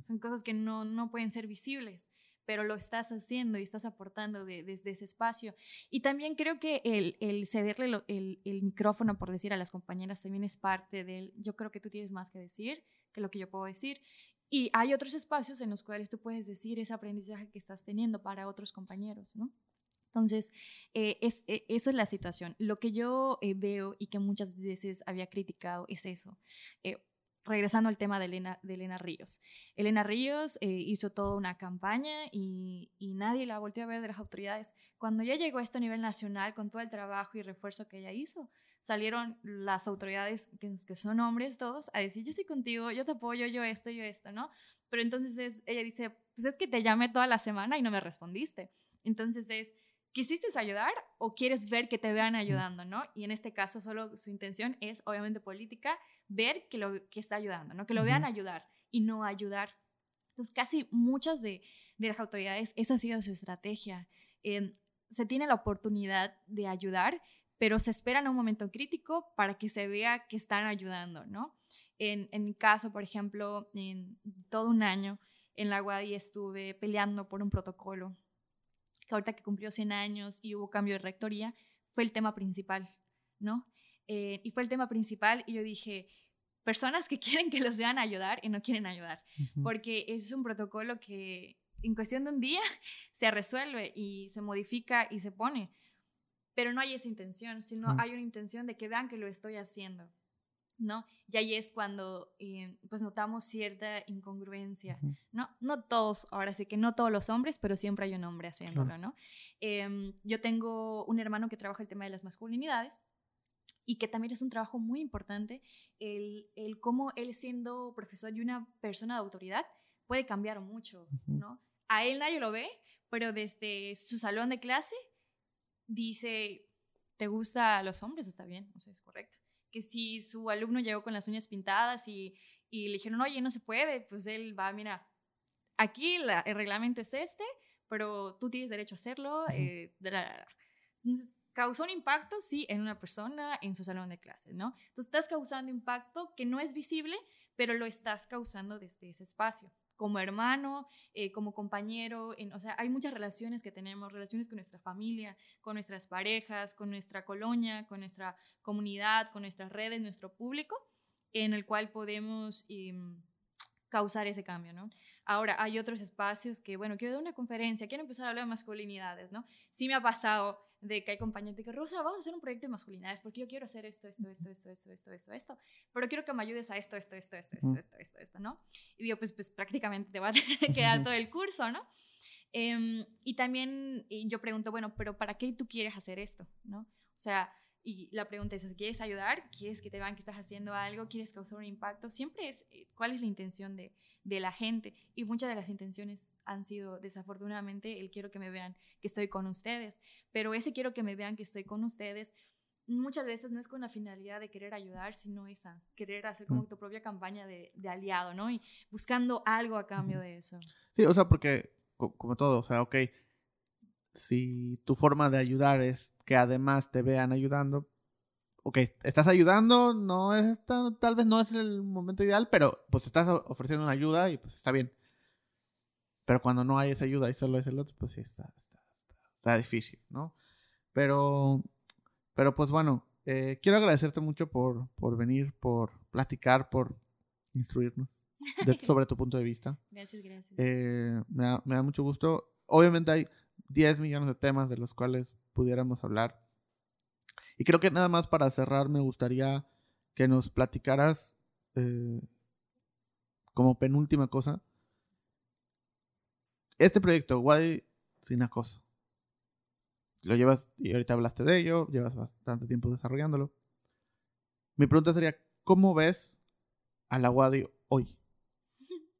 son cosas que no, no pueden ser visibles pero lo estás haciendo y estás aportando desde ese espacio. Y también creo que el, el cederle el, el, micrófono, por decir, a las compañeras también es parte del, yo creo que tú tienes más que decir que lo que yo puedo decir. Y hay otros espacios en los cuales tú puedes decir ese aprendizaje que estás teniendo para otros compañeros, ¿no? Entonces, eh, es, eh, eso es la situación. Lo que yo eh, veo y que muchas veces había criticado es eso regresando al tema de Elena, de Elena Ríos. Elena Ríos eh, hizo toda una campaña y, nadie la volvió a ver de las autoridades. Cuando ya llegó a este nivel nacional, con todo el trabajo y refuerzo que ella hizo, salieron las autoridades, que, son hombres todos, a decir, yo estoy contigo, yo te apoyo, yo esto, yo esto, ¿no? Pero entonces ella dice, pues es que te llamé toda la semana y no me respondiste. Entonces es, ¿quisiste ayudar o quieres ver que te vean ayudando, no? Y en este caso solo su intención es obviamente política ver que, lo, que está ayudando, ¿no? que lo vean ayudar y no ayudar. Entonces, casi muchas de, de las autoridades, esa ha sido su estrategia. se tiene la oportunidad de ayudar, pero se espera en un momento crítico para que se vea que están ayudando, ¿no? En, en mi caso, por ejemplo, en todo un año en la UADI estuve peleando por un protocolo que ahorita que cumplió 100 años y hubo cambio de rectoría, fue el tema principal, ¿no? Eh, y fue el tema principal y yo dije, personas que quieren que los vean ayudar y no quieren ayudar, porque es un protocolo que en cuestión de un día se resuelve y se modifica y se pone, pero no hay esa intención, sino hay una intención de que vean que lo estoy haciendo. ¿No? Y ahí es cuando eh, pues notamos cierta incongruencia, ¿no? No todos, ahora sí que no todos los hombres, pero siempre hay un hombre haciéndolo, ¿no? Em, yo tengo un hermano que trabaja el tema de las masculinidades y que también es un trabajo muy importante, el, el cómo él siendo profesor y una persona de autoridad puede cambiar mucho, ¿no? A él nadie lo ve, pero desde su salón de clase dice, ¿te gusta a los hombres? Está bien, o sea, es correcto. Que si su alumno llegó con las uñas pintadas y, y le dijeron, oye, no se puede, pues él va, mira, aquí el reglamento es este, pero tú tienes derecho a hacerlo. Eh, Entonces, causó un impacto, sí, en una persona, en su salón de clases, ¿no? Entonces estás causando impacto que no es visible, pero lo estás causando desde ese espacio, como hermano, eh, como compañero, o sea, hay muchas relaciones que tenemos, relaciones con nuestra familia, con nuestras parejas, con nuestra colonia, con nuestra comunidad, con nuestras redes, nuestro público, en el cual podemos em, causar ese cambio, ¿no? Ahora, hay otros espacios que, bueno, quiero dar una conferencia, quiero empezar a hablar de masculinidades, ¿no? Sí me ha pasado de que hay compañeros de que, Rosa, vamos a hacer un proyecto de masculinidades porque yo quiero hacer esto, esto, esto, esto, esto, esto, esto, esto, pero quiero que me ayudes a esto, esto, esto, esto, esto, esto, esto, esto, ¿no? Y digo, pues, pues prácticamente te va a quedar todo el curso, ¿no? Em, y también yo pregunto, bueno, pero ¿para qué tú quieres hacer esto? ¿No? O sea, y la pregunta es, ¿quieres ayudar? ¿Quieres que te vean que estás haciendo algo? ¿Quieres causar un impacto? Siempre es, eh, ¿cuál es la intención de, de la gente? Y muchas de las intenciones han sido, desafortunadamente, el quiero que me vean que estoy con ustedes. Pero ese quiero que me vean que estoy con ustedes, muchas veces no es con la finalidad de querer ayudar, sino esa, querer hacer como mm. tu propia campaña de, de aliado, ¿no? Y buscando algo a cambio de eso. Sí, o sea, porque como todo, o sea, ok, si tu forma de ayudar es que además te vean ayudando, ok, estás ayudando, no es tal vez no es el momento ideal, pero pues estás ofreciendo una ayuda y pues está bien. Pero cuando no hay esa ayuda y solo es el otro, pues sí, está, está, está, difícil, ¿no? Pero, pero pues bueno, eh, quiero agradecerte mucho por, por venir, por platicar, por instruirnos sobre tu punto de vista. Gracias, gracias. Eh, me, da, me da mucho gusto. Obviamente hay 10 millones de temas de los cuales pudiéramos hablar. Y creo que nada más para cerrar me gustaría que nos platicaras eh, como penúltima cosa. Este proyecto, Wadi sin acoso. Lo llevas, y ahorita hablaste de ello, llevas bastante tiempo desarrollándolo. Mi pregunta sería, ¿cómo ves a la Wadi hoy?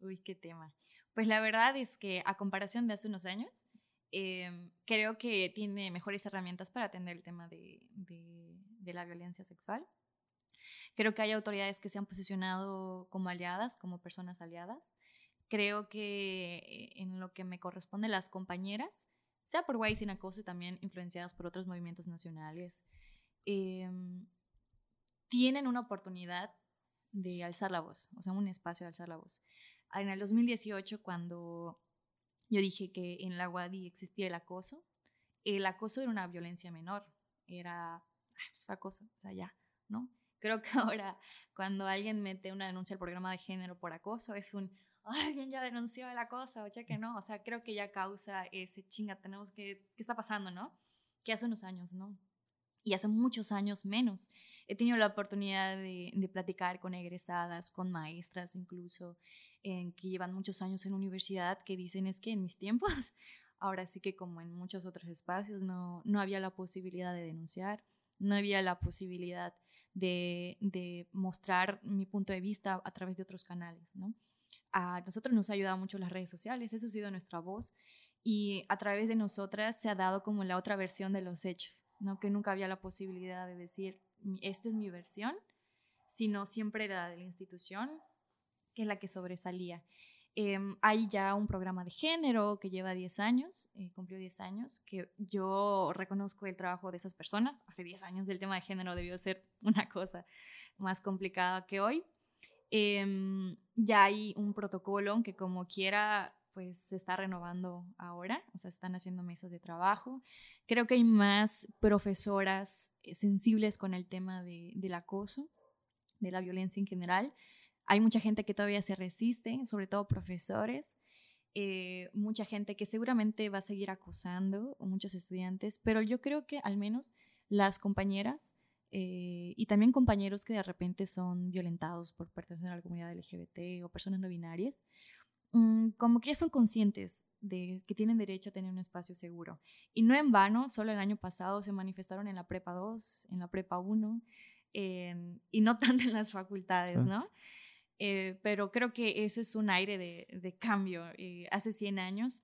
Uy, qué tema. Pues la verdad es que a comparación de hace unos años, Em, creo que tiene mejores herramientas para atender el tema de, de, la violencia sexual. Creo que hay autoridades que se han posicionado como aliadas, como personas aliadas. Creo que eh, en lo que me corresponde las compañeras, sea por Guay sin acoso y también influenciadas por otros movimientos nacionales, em, tienen una oportunidad de alzar la voz, o sea, un espacio de alzar la voz. En el 2018, cuando yo dije que en la UADI existía el acoso. El acoso era una violencia menor, era, pues fue acoso, o sea, ya, ¿no? Creo que ahora cuando alguien mete una denuncia al programa de género por acoso es un, alguien ya denunció el acoso, o que no, o sea, creo que ya causa ese chinga, tenemos que, ¿qué está pasando, no? Que hace unos años, ¿no? Y hace muchos años menos. He tenido la oportunidad de, platicar con egresadas, con maestras incluso, en que llevan muchos años en universidad que dicen es que en mis tiempos, ahora sí que como en muchos otros espacios, no, no había la posibilidad de denunciar, no había la posibilidad de, de mostrar mi punto de vista a través de otros canales, ¿no? A nosotros nos ha ayudado mucho las redes sociales, eso ha sido nuestra voz y a través de nosotras se ha dado como la otra versión de los hechos, ¿no? Que nunca había la posibilidad de decir, esta es mi versión, sino siempre la de la institución que es la que sobresalía. Em, hay ya un programa de género que lleva 10 años, eh, cumplió 10 años, que yo reconozco el trabajo de esas personas. Hace 10 años el tema de género debió ser una cosa más complicada que hoy. Em, ya hay un protocolo que como quiera pues se está renovando ahora, o sea, están haciendo mesas de trabajo. Creo que hay más profesoras eh, sensibles con el tema de, del acoso, de la violencia en general. Hay mucha gente que todavía se resiste, sobre todo profesores, eh, mucha gente que seguramente va a seguir acusando, o muchos estudiantes, pero yo creo que al menos las compañeras eh, y también compañeros que de repente son violentados por pertenecer a la comunidad LGBT o personas no binarias, mm, como que ya son conscientes de que tienen derecho a tener un espacio seguro. Y no en vano, solo el año pasado se manifestaron en la Prepa 2, en la Prepa 1, y no tanto en las facultades, ¿no? Eh, pero creo que eso es un aire de, cambio. Eh, hace 100 años,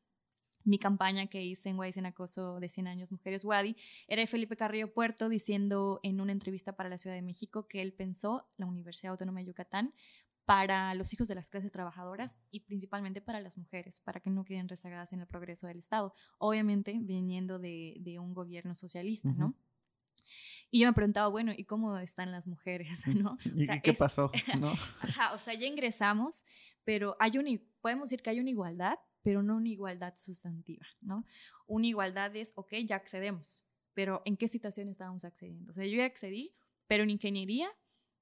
mi campaña que hice en Guay en Acoso de 100 años Mujeres Wadi era de Felipe Carrillo Puerto diciendo en una entrevista para la Ciudad de México que él pensó la Universidad Autónoma de Yucatán para los hijos de las clases trabajadoras y principalmente para las mujeres, para que no queden rezagadas en el progreso del Estado. Obviamente viniendo de, de un gobierno socialista, ¿no? Y yo me preguntaba, bueno, ¿y cómo están las mujeres? ¿no? ¿Y qué pasó? ¿no? Ajá, o sea, ya ingresamos, pero hay un, podemos decir que hay una igualdad, pero no una igualdad sustantiva, ¿no? Una igualdad es, ok, ya accedemos, pero ¿en qué situación estábamos accediendo? O sea, yo ya accedí, pero en ingeniería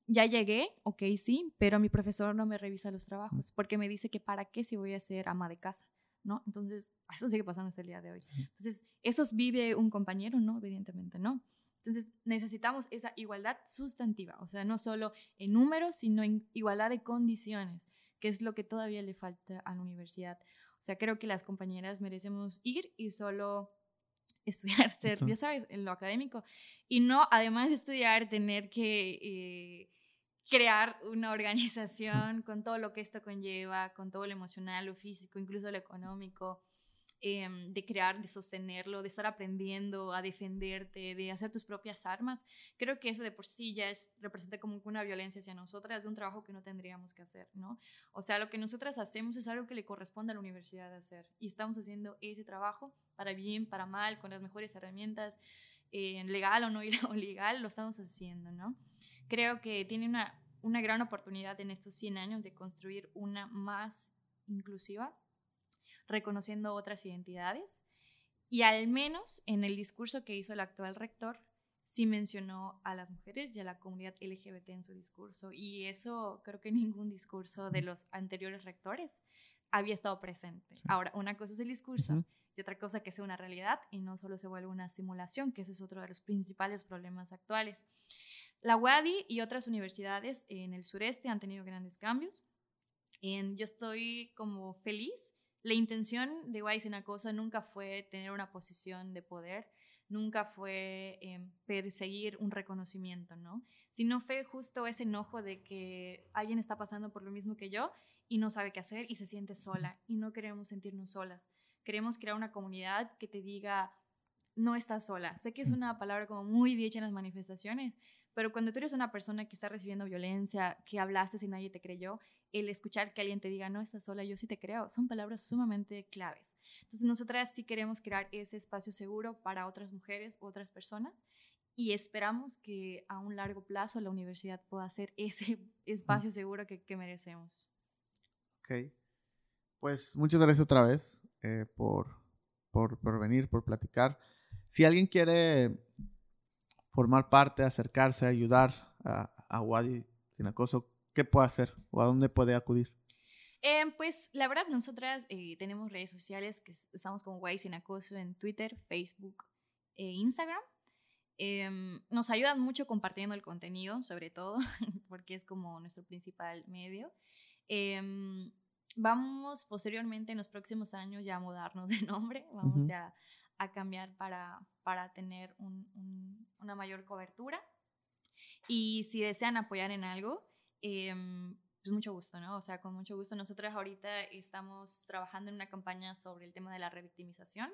ya llegué, ok, sí, pero mi profesor no me revisa los trabajos, porque me dice que para qué si voy a ser ama de casa, ¿no? Entonces, eso sigue pasando hasta el día de hoy. Entonces, ¿eso vive un compañero? No, evidentemente no. Entonces, necesitamos esa igualdad sustantiva, o sea, no solo en números, sino en igualdad de condiciones, que es lo que todavía le falta a la universidad. O sea, creo que las compañeras merecemos ir y solo estudiar, ser, ya sabes, en lo académico. Y no, además de estudiar, tener que eh, crear una organización con todo lo que esto conlleva, con todo lo emocional, lo físico, incluso lo económico. Em, de crear, de sostenerlo, de estar aprendiendo a defenderte, de hacer tus propias armas, creo que eso de por sí ya es, representa como una violencia hacia nosotras, de un trabajo que no tendríamos que hacer, ¿no? O sea, lo que nosotras hacemos es algo que le corresponde a la universidad hacer y estamos haciendo ese trabajo para bien, para mal, con las mejores herramientas, eh, legal o no ilegal, lo estamos haciendo, ¿no? Creo que tiene una, una gran oportunidad en estos 100 años de construir una más inclusiva, reconociendo otras identidades. Y al menos en el discurso que hizo el actual rector, sí mencionó a las mujeres y a la comunidad LGBT en su discurso. Y eso creo que ningún discurso de los anteriores rectores había estado presente. Ahora, una cosa es el discurso y otra cosa que sea una realidad y no solo se vuelve una simulación, que eso es otro de los principales problemas actuales. La UADI y otras universidades en el sureste han tenido grandes cambios. yo estoy como feliz la intención de Cosa nunca fue tener una posición de poder, nunca fue em, perseguir un reconocimiento, ¿no? Sino fue justo ese enojo de que alguien está pasando por lo mismo que yo y no sabe qué hacer y se siente sola y no queremos sentirnos solas. Queremos crear una comunidad que te diga, no estás sola. Sé que es una palabra como muy dicha en las manifestaciones, pero cuando tú eres una persona que está recibiendo violencia, que hablaste y nadie te creyó, el escuchar que alguien te diga, no estás sola, yo sí te creo, son palabras sumamente claves. Entonces, nosotras sí queremos crear ese espacio seguro para otras mujeres, otras personas, y esperamos que a un largo plazo la universidad pueda ser ese espacio seguro que, merecemos. Ok. Pues muchas gracias otra vez eh, por, por, por venir, por platicar. Si alguien quiere formar parte, acercarse, ayudar a, a Wadi sin acoso, ¿qué puede hacer o a dónde puede acudir? Eh, pues la verdad, nosotras eh, tenemos redes sociales que estamos como Guay Sin Acoso en Twitter, Facebook e Instagram. Em, nos ayudan mucho compartiendo el contenido, sobre todo, porque es como nuestro principal medio. Em, vamos posteriormente en los próximos años ya a mudarnos de nombre, vamos a, a, cambiar para, para tener una mayor cobertura. Y si desean apoyar en algo, eh, pues mucho gusto, ¿no? O sea, con mucho gusto. Nosotros ahorita estamos trabajando en una campaña sobre el tema de la revictimización.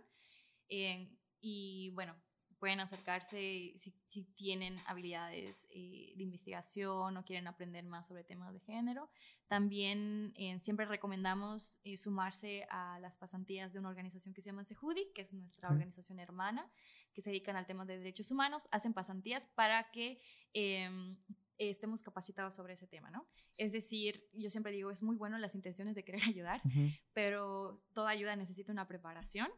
Eh, y bueno, pueden acercarse si, si tienen habilidades eh, de investigación o quieren aprender más sobre temas de género. También eh, siempre recomendamos eh, sumarse a las pasantías de una organización que se llama Sejudi, que es nuestra organización hermana, que se dedican al tema de derechos humanos. Hacen pasantías para que em, estemos capacitados sobre ese tema, ¿no? Es decir, yo siempre digo, es muy bueno las intenciones de querer ayudar, pero toda ayuda necesita una preparación,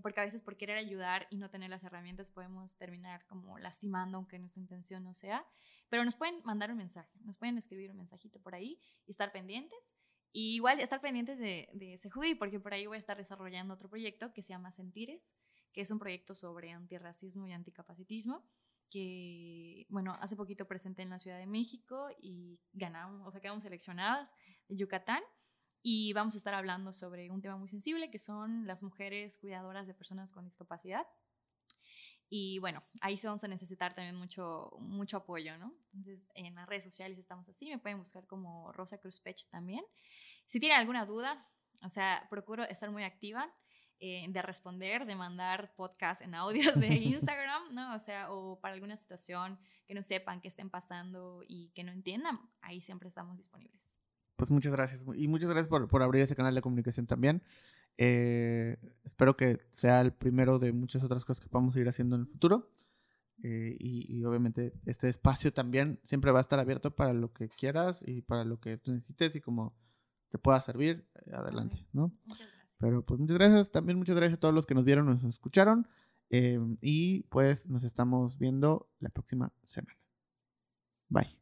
porque a veces por querer ayudar y no tener las herramientas podemos terminar como lastimando, aunque nuestra intención no sea, pero nos pueden mandar un mensaje, nos pueden escribir un mensajito por ahí y estar pendientes. Y igual estar pendientes de, de ese porque por ahí voy a estar desarrollando otro proyecto que se llama Sentires, que es un proyecto sobre antirracismo y anticapacitismo que, bueno, hace poquito presenté en la Ciudad de México y ganamos, o sea, quedamos seleccionadas de Yucatán. Y vamos a estar hablando sobre un tema muy sensible, que son las mujeres cuidadoras de personas con discapacidad. Y bueno, ahí sí vamos a necesitar también mucho, mucho apoyo, ¿no? Entonces, en las redes sociales estamos así, me pueden buscar como Rosa Cruz Pech también. Si tienen alguna duda, o sea, procuro estar muy activa. Eh, de responder, de mandar podcast en audios de Instagram, ¿no? O sea, o para alguna situación que no sepan, que estén pasando y que no entiendan, ahí siempre estamos disponibles. Pues muchas gracias. Y muchas gracias por, por abrir ese canal de comunicación también. Eh, espero que sea el primero de muchas otras cosas que podamos ir haciendo en el futuro. Eh, y, y, obviamente este espacio también siempre va a estar abierto para lo que quieras y para lo que tú necesites y como te pueda servir, adelante, ¿no? Muchas gracias. Pero pues muchas gracias, también muchas gracias a todos los que nos vieron, nos escucharon. Eh, y pues nos estamos viendo la próxima semana. Bye.